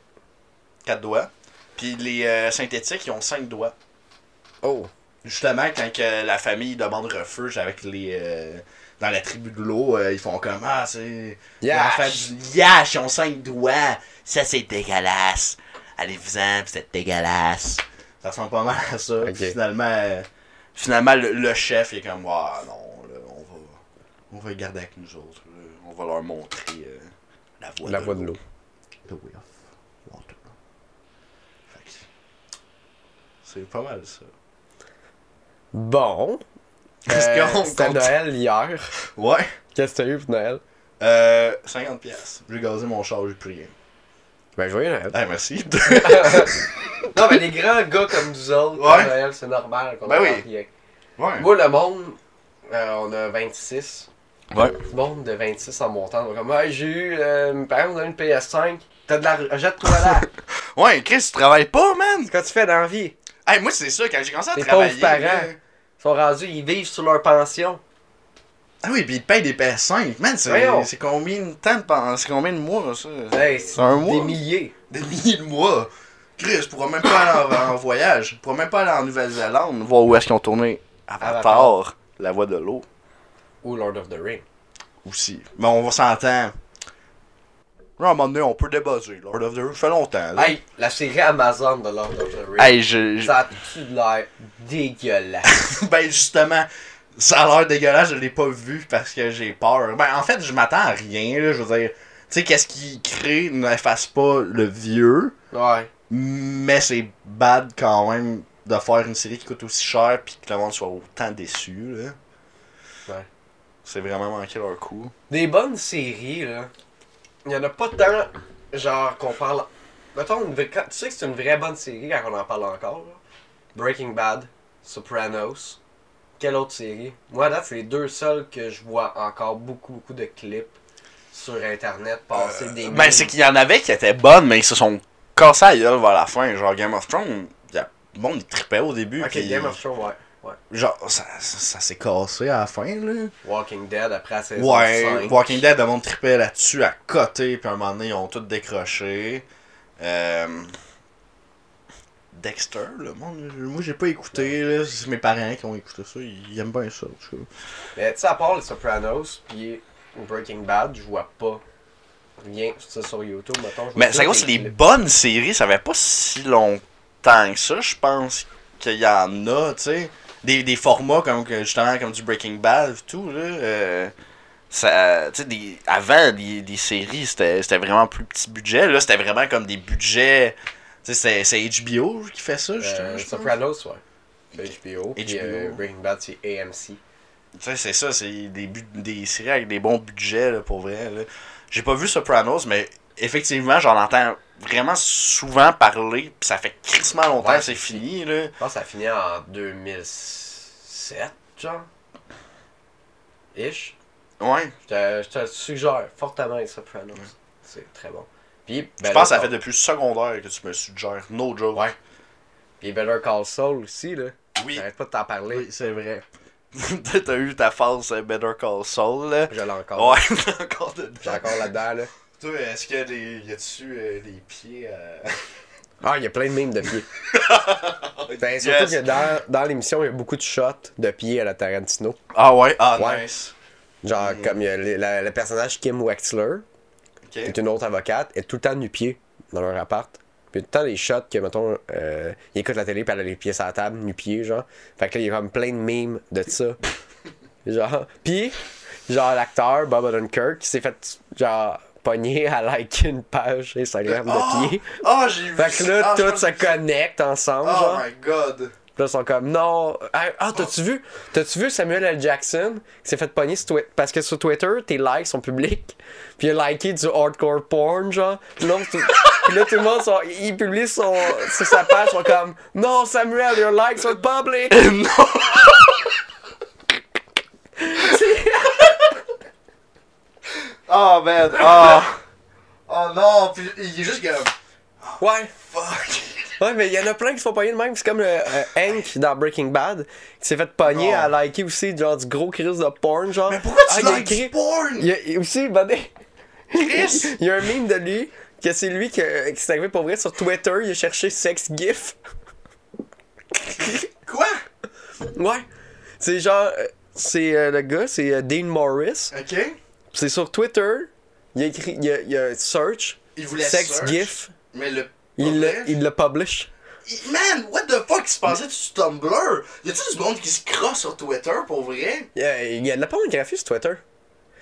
4 doigts. Puis les euh, synthétiques, ils ont 5 doigts. Oh! Justement, quand que la famille demande refuge avec les. euh, dans la tribu de l'eau, euh, ils font comme Ah, c'est. L'enfant du Yash, ils ont 5 doigts. Ça, c'est dégueulasse. allez-vous-en, vous êtes dégueulasse. Ça ressemble pas mal à ça. Puis Finalement, euh, finalement le, le chef il est comme, ah non, là, on va, on va les garder avec nous autres. là. On va leur montrer euh, la voie La de voie de l'eau. The way of water. C'est pas mal ça. Bon. Est-ce Euh, qu'on C'était compte- Noël hier. Ouais. Qu'est-ce que t'as eu pour Noël? Euh, 50 pièces. J'ai gazé mon char, j'ai rien. Ben, joyeux Noël. Ah, merci. non, mais les grands gars comme nous autres, Ouais. pour Noël, c'est normal qu'on Ben ait oui. rien. ouais. Moi, le monde, euh, on a 26. Ouais. Le monde de 26 en montant, on va comme, hey, j'ai eu, euh, mes parents m'ont donné une PS5, t'as de la. Jette-toi là. Ouais, Chris, tu travailles pas, man. Qu'est-ce que tu fais dans la vie? Hey, moi, c'est ça, quand j'ai commencé à Les travailler. pauvres parents. Sont rendus, ils vivent sur leur pension. Ah oui, pis ils payent des PS5. Man, c'est combien de temps de C'est combien de mois, ça? Hey, c'est Un mois. des milliers. Des milliers de mois. Chris, je pourrais même pas aller en, en voyage. Je pourrais même pas aller en Nouvelle-Zélande. Voir où est-ce qu'ils ont tourné Avatar, Avatar. la voix de l'eau. Ou Lord of the Ring. Aussi. Mais on va s'entendre. Là, à un moment donné, on peut débuzzer. Lord of the Rings, fait longtemps. là. Hey, la série Amazon de Lord of the Ring. Hey, je. je- Ça a-tu de l'air dégueulasse? ben, justement, ça a l'air dégueulasse, je l'ai pas vu parce que j'ai peur. Ben, en fait, je m'attends à rien, là. Je veux dire, tu sais, qu'est-ce qui crée n'efface pas le vieux, ouais. mais c'est bad quand même de faire une série qui coûte aussi cher puis que le monde soit autant déçu, là. Ouais. C'est vraiment manqué leur coup. Des bonnes séries, là. Il y en a pas tant, genre, qu'on parle. Mettons, une tu sais que c'est une vraie bonne série quand on en parle encore, là. Breaking Bad, Sopranos. Quelle autre série? Moi, là, c'est les deux seuls que je vois encore beaucoup, beaucoup de clips sur internet passer des. Ben, memes. c'est qu'il y en avait qui étaient bonnes, mais ils se sont cassés à gueule vers la fin. Genre Game of Thrones, y a... bon, ils trippaient au début. Ok, puis Game of Thrones, ouais. Ouais. Genre, ça, ça, ça s'est cassé à la fin, là. Walking Dead après la saison Ouais, 5. Walking Dead, le monde trippait là-dessus à côté, puis à un moment donné, ils ont tout décroché. Euh... Dexter, le monde, moi j'ai pas écouté, là, c'est mes parents qui ont écouté ça, ils aiment bien ça, cas. Mais tu sais, à part les Sopranos puis Breaking Bad, je vois pas rien ça sur YouTube. Mettons, Mais tous c'est les bonnes séries, ça fait pas si longtemps que ça, je pense qu'il y en a, tu sais. Des, des formats comme justement comme du Breaking Bad et tout, là. euh, ça, des, avant, des, des séries, c'était c'était vraiment plus petit budget. Là, c'était vraiment comme des budgets. C'est- HBO qui fait ça, justement. Euh, pense. Sopranos, ouais. HBO. Puis HBO. euh, Breaking Bad, c'est AMC. Tu sais, c'est ça, c'est des, des séries avec des bons budgets, là, pour vrai. là. J'ai pas vu Sopranos, mais effectivement, j'en entends vraiment souvent parler, puis ça fait crissement longtemps Ouais, que c'est fini, là. Je pense que ça finit en 2007, genre. Ish. Ouais. Je te, je te suggère fortement les Sopranos. C'est très bon. Puis, Je Better pense que ça Call- fait depuis le secondaire que tu me suggères. No joke. Ouais. Puis Better Call Saul aussi, là. Oui. J'arrête pas de t'en parler. Oui, c'est vrai. T'as eu ta phase euh, Better Call Saul, là. Je l'ai encore. Ouais, encore dedans. J'ai encore là-dedans, là. Toi, est-ce qu'il y a des. Y a-tu euh, des pieds à. Ah, il y a plein de mimes de pieds. Ben, surtout Yes. que dans, dans l'émission, il y a beaucoup de shots de pieds à la Tarantino. Ah ouais? Ah, Ouais. nice. Genre, Mm. comme il y a le, personnage Kim Wexler, qui est une autre avocate, est tout le temps nu-pied dans leur appart. Puis tout le temps des shots que, mettons, euh, il écoute la télé, puis elle a les pieds sur la table, nu-pied, genre. Fait que là, il y a comme plein de mimes de ça. genre, puis, genre, l'acteur Bob Odenkirk, qui s'est fait, genre, pogner à liker une page Instagram Oh! de pieds. Ah, j'ai vu Fait que là, Ah, tout se connecte ensemble, Oh genre. my god. Puis là, ils sont comme, non. Ah, ah, t'as-tu vu? T'as-tu vu Samuel L. Jackson qui s'est fait pogner sur Twitter? Parce que sur Twitter, tes likes sont publics. Puis il a liké du hardcore porn, genre. Puis là, tout, puis là, tout le monde, sont- il publie son, sur sa page, ils sont comme, non, Samuel, your likes are public. non! Oh man, oh! Oh non, puis il est juste comme. Ouais. Fuck! Ouais, mais il y en a plein qui se font pogner de même. C'est comme euh, euh, Hank dans Breaking Bad qui s'est fait pogner à liker aussi, genre, du gros crise de porn, genre. Mais pourquoi tu Ah, likes du porn? Il y a aussi, ben, Chris? Il y a un meme de lui que c'est lui qui, qui s'est arrivé pour vrai sur Twitter, il a cherché sex gif. Quoi? Ouais. C'est genre euh, c'est euh, le gars, c'est euh, Dean Morris. Ok. C'est sur Twitter, il a écrit il a, il a search Il voulait sex search, gif. Mais le Il l'a il l'a publish. Man, what the fuck, il se passait sur Tumblr? Y a-tu du monde qui se crosse sur Twitter pour vrai? Il y a, il y a de la pornographie sur Twitter.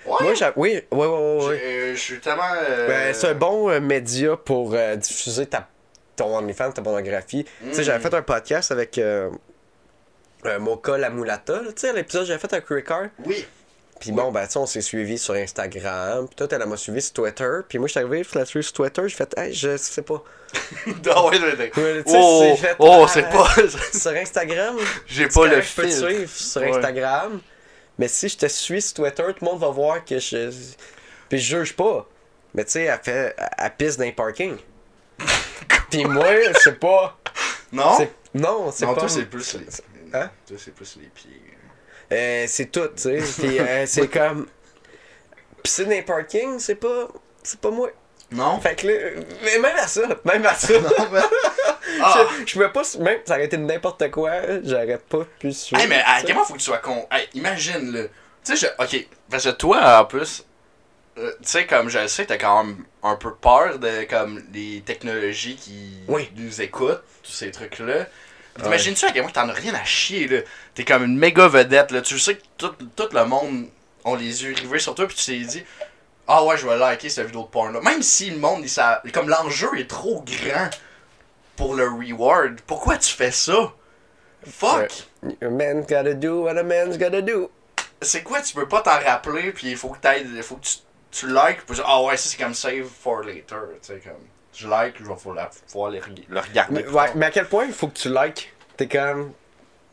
Ouais. Moi. Oui, oui, oui, oui. Je suis tellement. euh, Ben, c'est un bon euh, média pour euh, diffuser ta, ton OnlyFans, ta pornographie. Tu sais, Mm. j'avais fait un podcast avec Mocha la Mulata, là, tu sais, l'épisode j'avais fait avec Ricard. Oui. Puis bon, ben, tu sais, on s'est suivi sur Instagram. Puis toi, elle m'a suivi sur Twitter. Puis moi, je suis arrivé, je l'ai suivi sur Twitter. J'ai fait, hey, je sais pas. Ah ouais, Oh, fait, oh ah, c'est pas. Sur Instagram, J'ai c'est pas le correct, je peux te fil. suivre sur. Instagram. Mais si je te suis sur Twitter, tout le monde va voir que je. Puis je juge pas. Mais tu sais, elle fait. Elle pisse dans les parkings. Puis moi, je sais pas. Non? c'est- Non, c'est Non, pas. toi, c'est plus les. Hein? Toi, c'est plus les pieds. Euh, c'est tout, tu sais. Puis euh, c'est comme. Pisser dans les parkings, c'est pas. C'est pas moi. Non? Fait que là. Mais même à ça, même à ça. Non, mais. Ah! Je, je pouvais pas. Même ça aurait été n'importe quoi, j'aurais pas pu suivre. Hey, mais à quel moment faut que tu sois con? Hey, imagine, là. Tu sais, je... ok, parce que toi, en plus, euh, tu sais, comme je le sais, t'as quand même un peu peur de, comme, les technologies qui Oui. nous écoutent, tous ces trucs-là. T'imagines-tu à quel point t'en as rien à chier, là? T'es comme une méga vedette, là. Tu sais que tout, tout le monde ont les yeux rivés sur toi, puis tu t'es dit, ah ouais, je vais liker cette vidéo de porn-là. Même si le monde, s'a- comme l'enjeu est trop grand pour le reward, pourquoi tu fais ça? Fuck! A man's gotta do what a man's gotta do. c'est quoi, tu peux pas t'en rappeler, puis il faut que faut que tu, tu likes, puis ah ouais, ça c'est comme save for later, tu sais, comme, je like, je vais pouvoir, pouvoir le regarder. Mais, ouais, à quel point il faut que tu likes T'es comme.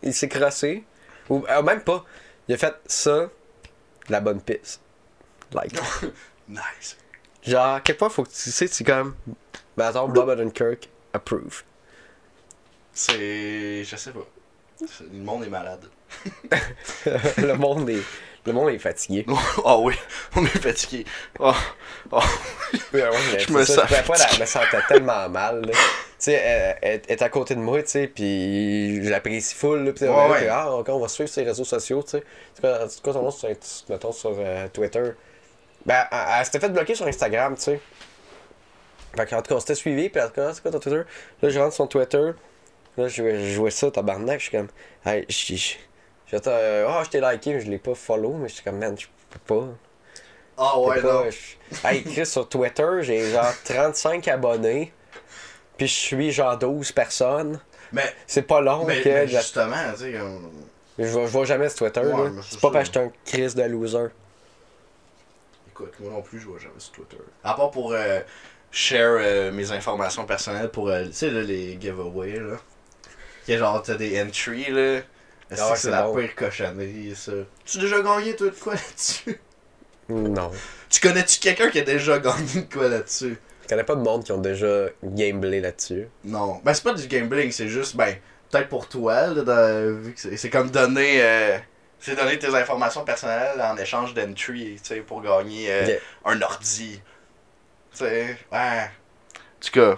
Il s'est crossé. Ou euh, même pas. Il a fait ça, la bonne piste. Like. Nice. Genre, à quel point faut que tu sais, c'est comme. Ben attends, Bob Odenkirk approve. C'est, je sais pas. Le monde est malade. le monde est. Le monde est fatigué. Ah oui, on est fatigué. Oh, oh. Ouais, ouais, mais Je me ça, sens je pas la- me sentais tellement mal. là. Tu sais, elle, elle- est à côté de moi, tu sais, puis je l'apprécie full. Là, puis Ouais, on, ouais. ah, on va suivre ses réseaux sociaux, tu sais. C'est quoi, quoi ton nom sur, mettons, sur euh, Twitter? Ben, elle, elle s'était fait bloquer sur Instagram, tu sais. Fait qu'en tout cas, on s'était suivi, puis en tout cas, c'est quoi ton Twitter? Là, je rentre sur Twitter. Là, je jouais, ça, tabarnak. Je suis comme, hey, je je- je ah, je t'ai liké, mais je l'ai pas follow, mais je suis comme, man, je peux pas. Ah ouais, je- Hey, Chris, sur Twitter, j'ai genre 35 abonnés. Puis je suis genre 12 personnes. Mais, C'est pas long mais, que mais je, justement, tu sais, comme... je, vois- je vois jamais ce Twitter. Ouais, là. c'est pas parce que je suis un Chris de loser. Écoute, moi non plus, je vois jamais sur Twitter. À part pour euh, share euh, mes informations personnelles pour, euh, tu sais, là, les giveaways, là. A genre, t'as des entries, là. Est-ce Ah que c'est la bon. pire cochonnerie, ça? Tu as déjà gagné, toi, de quoi là-dessus? Non. Tu connais-tu quelqu'un qui a déjà gagné de quoi là-dessus? Je connais pas de monde qui ont déjà gameplay là-dessus. Non. Ben, c'est pas du gambling, c'est juste, ben, peut-être pour toi, là, dans- vu que c'est comme donner, euh, c'est donner tes informations personnelles en échange d'entry, tu sais, pour gagner euh, un ordi. Tu sais, ouais. En tout cas,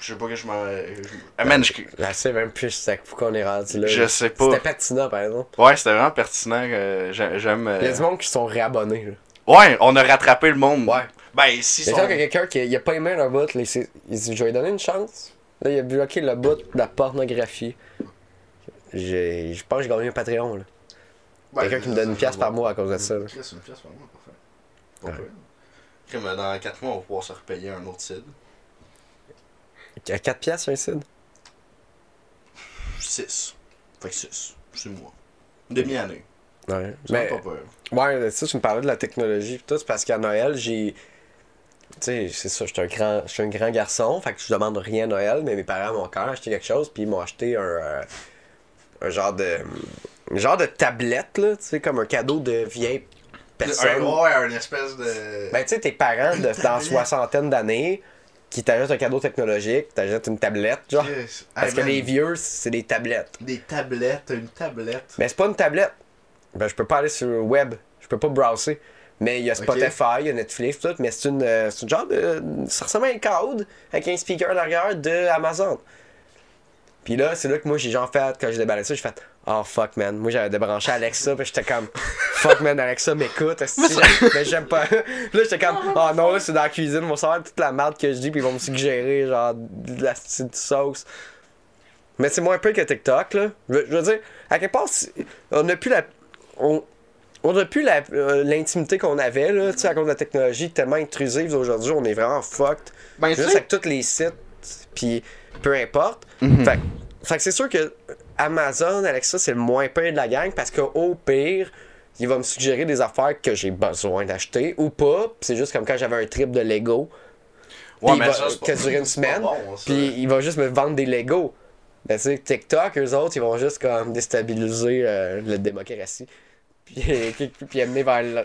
je sais pas que je m'en. je- Ah, man, je, Je sais même plus c'est où qu'on est rendu là. je sais pas. C'était pertinent, par exemple. Ouais, c'était vraiment pertinent. que j'ai- J'aime. euh, Il y a du monde qui sont réabonnés. Là. Ouais, on a rattrapé le monde. Ouais. Ben, si Il y son... a qu'il y a quelqu'un qui il a pas aimé leur bout. Là, il dit Je vais lui donner une chance. Là, il a bloqué le bout de la pornographie. J'ai- Je pense que j'ai gagné un Patreon. Là. Ben, Quelqu'un qui me donne une pièce par mois à cause de ça. Une pièce, une pièce par mois, parfait. Pas Ouais. Dans 4 mois, on va pouvoir se repayer un autre CID. A 4 pièces un site? 6. Fait que 6. C'est moi. Demi-année. Ouais. Mais, pas peur. ouais, ça, tu me parlais de la technologie. pis tout, c'est parce qu'à Noël, j'ai. Tu sais, c'est ça, je suis un, grand- un grand garçon, fait que je demande rien à Noël, mais mes parents m'ont quand même acheté quelque chose, puis ils m'ont acheté un. euh, un genre de. Un genre de tablette, là, tu sais, comme un cadeau de vieille personne. Un, ouais, un espèce de. Ben, tu sais, tes parents Une de, dans soixantaine d'années qui t'achètent un cadeau technologique, t'achètent une tablette, genre. Yes. Parce Hey, que man, les vieux, c'est des tablettes. Des tablettes, une tablette. Mais c'est pas une tablette. Ben, je peux pas aller sur le web. Je peux pas browser. Mais il y a Spotify, il y a Netflix, tout. Mais c'est une, euh, c'est une genre de. Ça ressemble à un code avec un speaker à l'arrière de Amazon. Puis là, c'est là que moi, j'ai genre fait, quand j'ai déballé ça, j'ai fait, oh fuck man. Moi, j'avais débranché Alexa, puis j'étais comme, fuck man, Alexa m'écoute, mais j'aime pas. Là, j'étais comme, oh non, là, c'est dans la cuisine, ils vont savoir toute la merde que je dis, puis ils vont me suggérer, genre, de la petite sauce. Mais c'est moins peu que TikTok, là. Je, je veux dire, à quelque part, on n'a plus la. On, on n'a plus la- euh, l'intimité qu'on avait, là, tu sais, à cause de la technologie tellement intrusive aujourd'hui, on est vraiment fucked. Ben, Juste avec tous les sites, puis peu importe. Mhm. Fait, fait que c'est sûr que Amazon, Alexa, c'est le moins pire de la gang parce qu'au pire, il va me suggérer des affaires que j'ai besoin d'acheter ou pas. C'est juste comme quand j'avais un trip de Lego. Ouais, mais va- ça, pas- une semaine. Puis il va juste me vendre des Lego. Ben, tu sais, TikTok, eux autres, ils vont juste comme déstabiliser euh, la démocratie. Puis, puis amener vers le...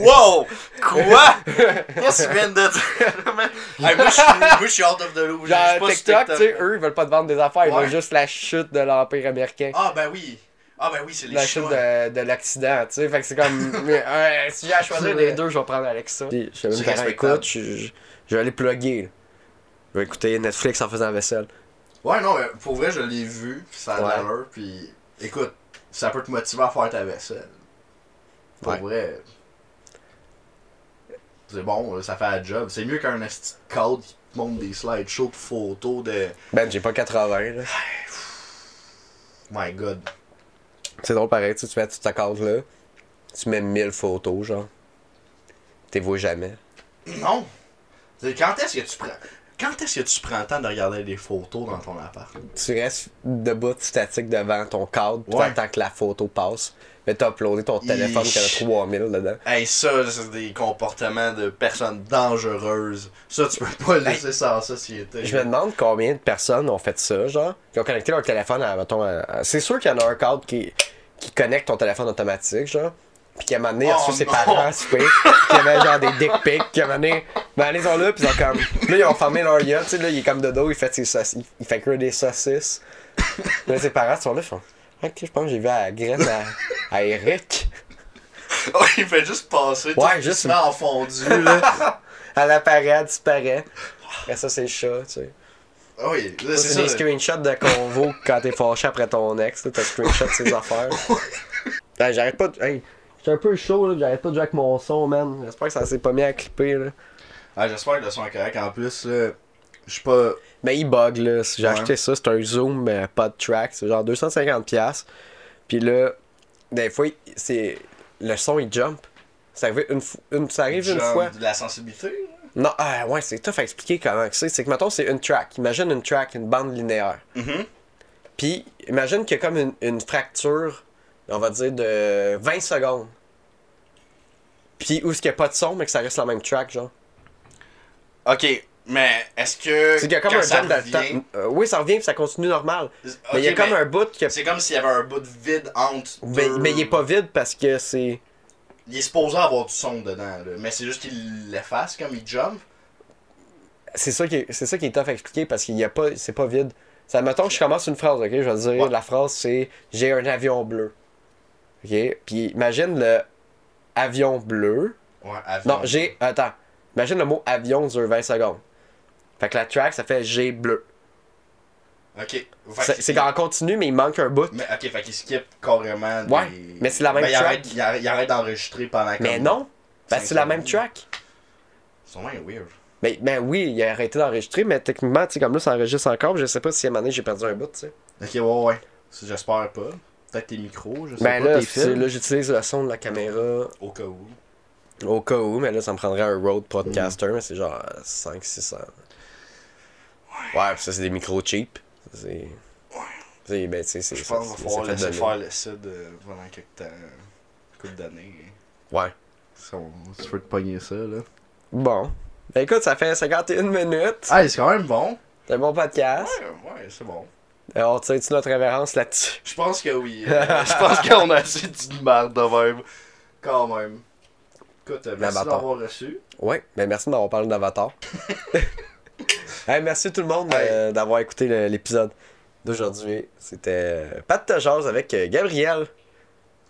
Wow! Quoi? Qu'est-ce que tu viens de dire? Hey, moi, je suis- moi, je suis out of the loop. Genre, pas TikTok, tu sais, eux, ils veulent pas te vendre des affaires, ils Ouais. veulent juste la chute de l'Empire américain. Ah, ben oui. Ah, ben oui, c'est les la chute de, de l'accident, tu sais. Fait que c'est comme. mais, euh, si j'ai à choisir les deux, je vais prendre Alexa. Puis, je sais même C'est pas, respectable. écoute, je, je- je vais aller plugger. là. Je vais écouter Netflix en faisant la vaisselle. Ouais, non, mais pour vrai, je l'ai vu, puis ça a de Ouais. l'allure, puis écoute, ça peut te motiver à faire ta vaisselle. Pour Ouais. vrai, c'est bon, ça fait la job. C'est mieux qu'un code qui te montre des slideshows de photos de. Ben, j'ai pas 80, là. My god. C'est drôle pareil, tu mets toute ta carte là, tu mets 1000 photos, genre. T'es vois jamais. Non! C'est- Quand est-ce que tu prends. Quand est-ce que tu prends le temps de regarder des photos dans ton appart? Tu restes debout statique devant ton cadre, puis Ouais. t'attends que la photo passe. Mais t'as uploadé ton téléphone qui a Ish. 3000 dedans. Hey, ça, c'est des comportements de personnes dangereuses. Ça, tu peux pas laisser sans société. Je me demande combien de personnes ont fait ça, genre, qui ont connecté leur téléphone à, mettons, à- C'est sûr qu'il y en a un cadre qui, qui connecte ton téléphone automatique, genre. Puis qui a donné, il a Oh reçu ses parents à souper, qui avait genre des dick pics, qui a donné. Ben, ils sont là, puis ils ont comme. Là, ils ont fermé leur gueule, tu sais, là, il est comme de dos, il fait ses saucisses. Il fait cuire des saucisses. là, ses parents sont là, ils font. Ok, je pense que j'ai vu à la graine à, à Eric. Ouais, il fait juste passer. Ouais, juste- en fondu, là. Elle apparaît, elle disparaît. Après ça, c'est le chat, tu sais. Ah oui, Ça, c'est C'est des screenshots de convo quand t'es fâché après ton ex, t'as screenshot de ses affaires. Ben, j'arrête pas de. Hey, j'étais un peu chaud, là, j'arrête pas de jouer avec mon son, man. J'espère que ça s'est pas mis à clipper, là. Ah, j'espère que le son est correct. En plus, là, je suis pas. Ben, il bug, là. Si J'ai Ouais. acheté ça, c'est un zoom, mais pas de track. C'est genre 250$. Puis là, des fois, c'est. Le son, il jump. Ça arrive une, fo- une, ça arrive une genre fois. De la sensibilité. Non, ah, ouais, c'est tough à expliquer comment c'est. C'est que, mettons, c'est une track. Imagine une track, une bande linéaire. Mhm. Puis, imagine qu'il y a comme une, une fracture, on va dire, de 20 secondes. Puis, où est-ce qu'il n'y a pas de son, mais que ça reste la même track, genre? Ok, mais est-ce que. C'est qu'il y a comme un jump de revient-. Euh, oui, ça revient, puis ça continue normal. Mais il y a comme un bout que. C'est comme s'il y avait un bout de vide entre. Mais, deux- mais il est pas vide parce que c'est. Il est supposé avoir du son dedans, là. Mais c'est juste qu'il l'efface comme il jump. C'est ça, qui est... c'est ça qui est tough à expliquer parce qu'il y a pas. C'est pas vide. Ça, mettons que je commence une phrase, ok? Je vais dire, Ouais. la phrase c'est J'ai un avion bleu. Ok? Puis imagine le avion bleu. Ouais, avion. Non, j'ai. Attends. Imagine le mot avion dure 20 secondes. Fait que la track, ça fait G bleu. Ok. C'est qu'il- c'est en continu, mais il manque un bout. Mais ok, fait qu'il skip carrément. des- Ouais, mais c'est la même Ben, track. il arrête, il arrête d'enregistrer pendant Mais comme non! Ben, c'est la même track. C'est vraiment weird. Mais ben oui, il a arrêté d'enregistrer, mais techniquement, tu sais, comme là, ça enregistre encore. Je sais pas si à un moment donné, j'ai perdu un bout, tu sais. Ok, ouais, ouais. J'espère pas. Peut-être tes micros, je sais Ben pas, là, tes là j'utilise le son de la caméra Au cas où. au cas où, mais là, ça me prendrait un Rode Podcaster, mais c'est genre 5-600. Ouais, pis ça, c'est des micros cheap. C'est. C'est, ben, tu sais, c'est. Je pense qu'il va c'est- falloir laisser de faire le site euh, pendant quelques temps. Couple d'années. Ouais. Si on- si tu veux te pogner ça, là. Bon. Ben écoute, ça fait 51 minutes. Ah, c'est quand même bon. C'est un bon podcast. Ouais, ouais, c'est bon. On tire-tu notre révérence là-dessus? Je pense que oui. Euh, je pense qu'on a assez de merde de même. Quand même. Écoute, euh, merci d'avoir reçu. Ouais, ben merci d'avoir parlé d'Avatar. hey, merci tout le monde euh, d'avoir écouté l'épisode d'aujourd'hui. C'était Pat de Jazz avec Gabriel.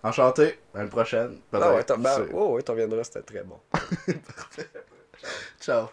Enchanté. À une prochaine. Ah ouais, t'en ben, oh, ouais, t'en viendras, c'était très bon. Ciao.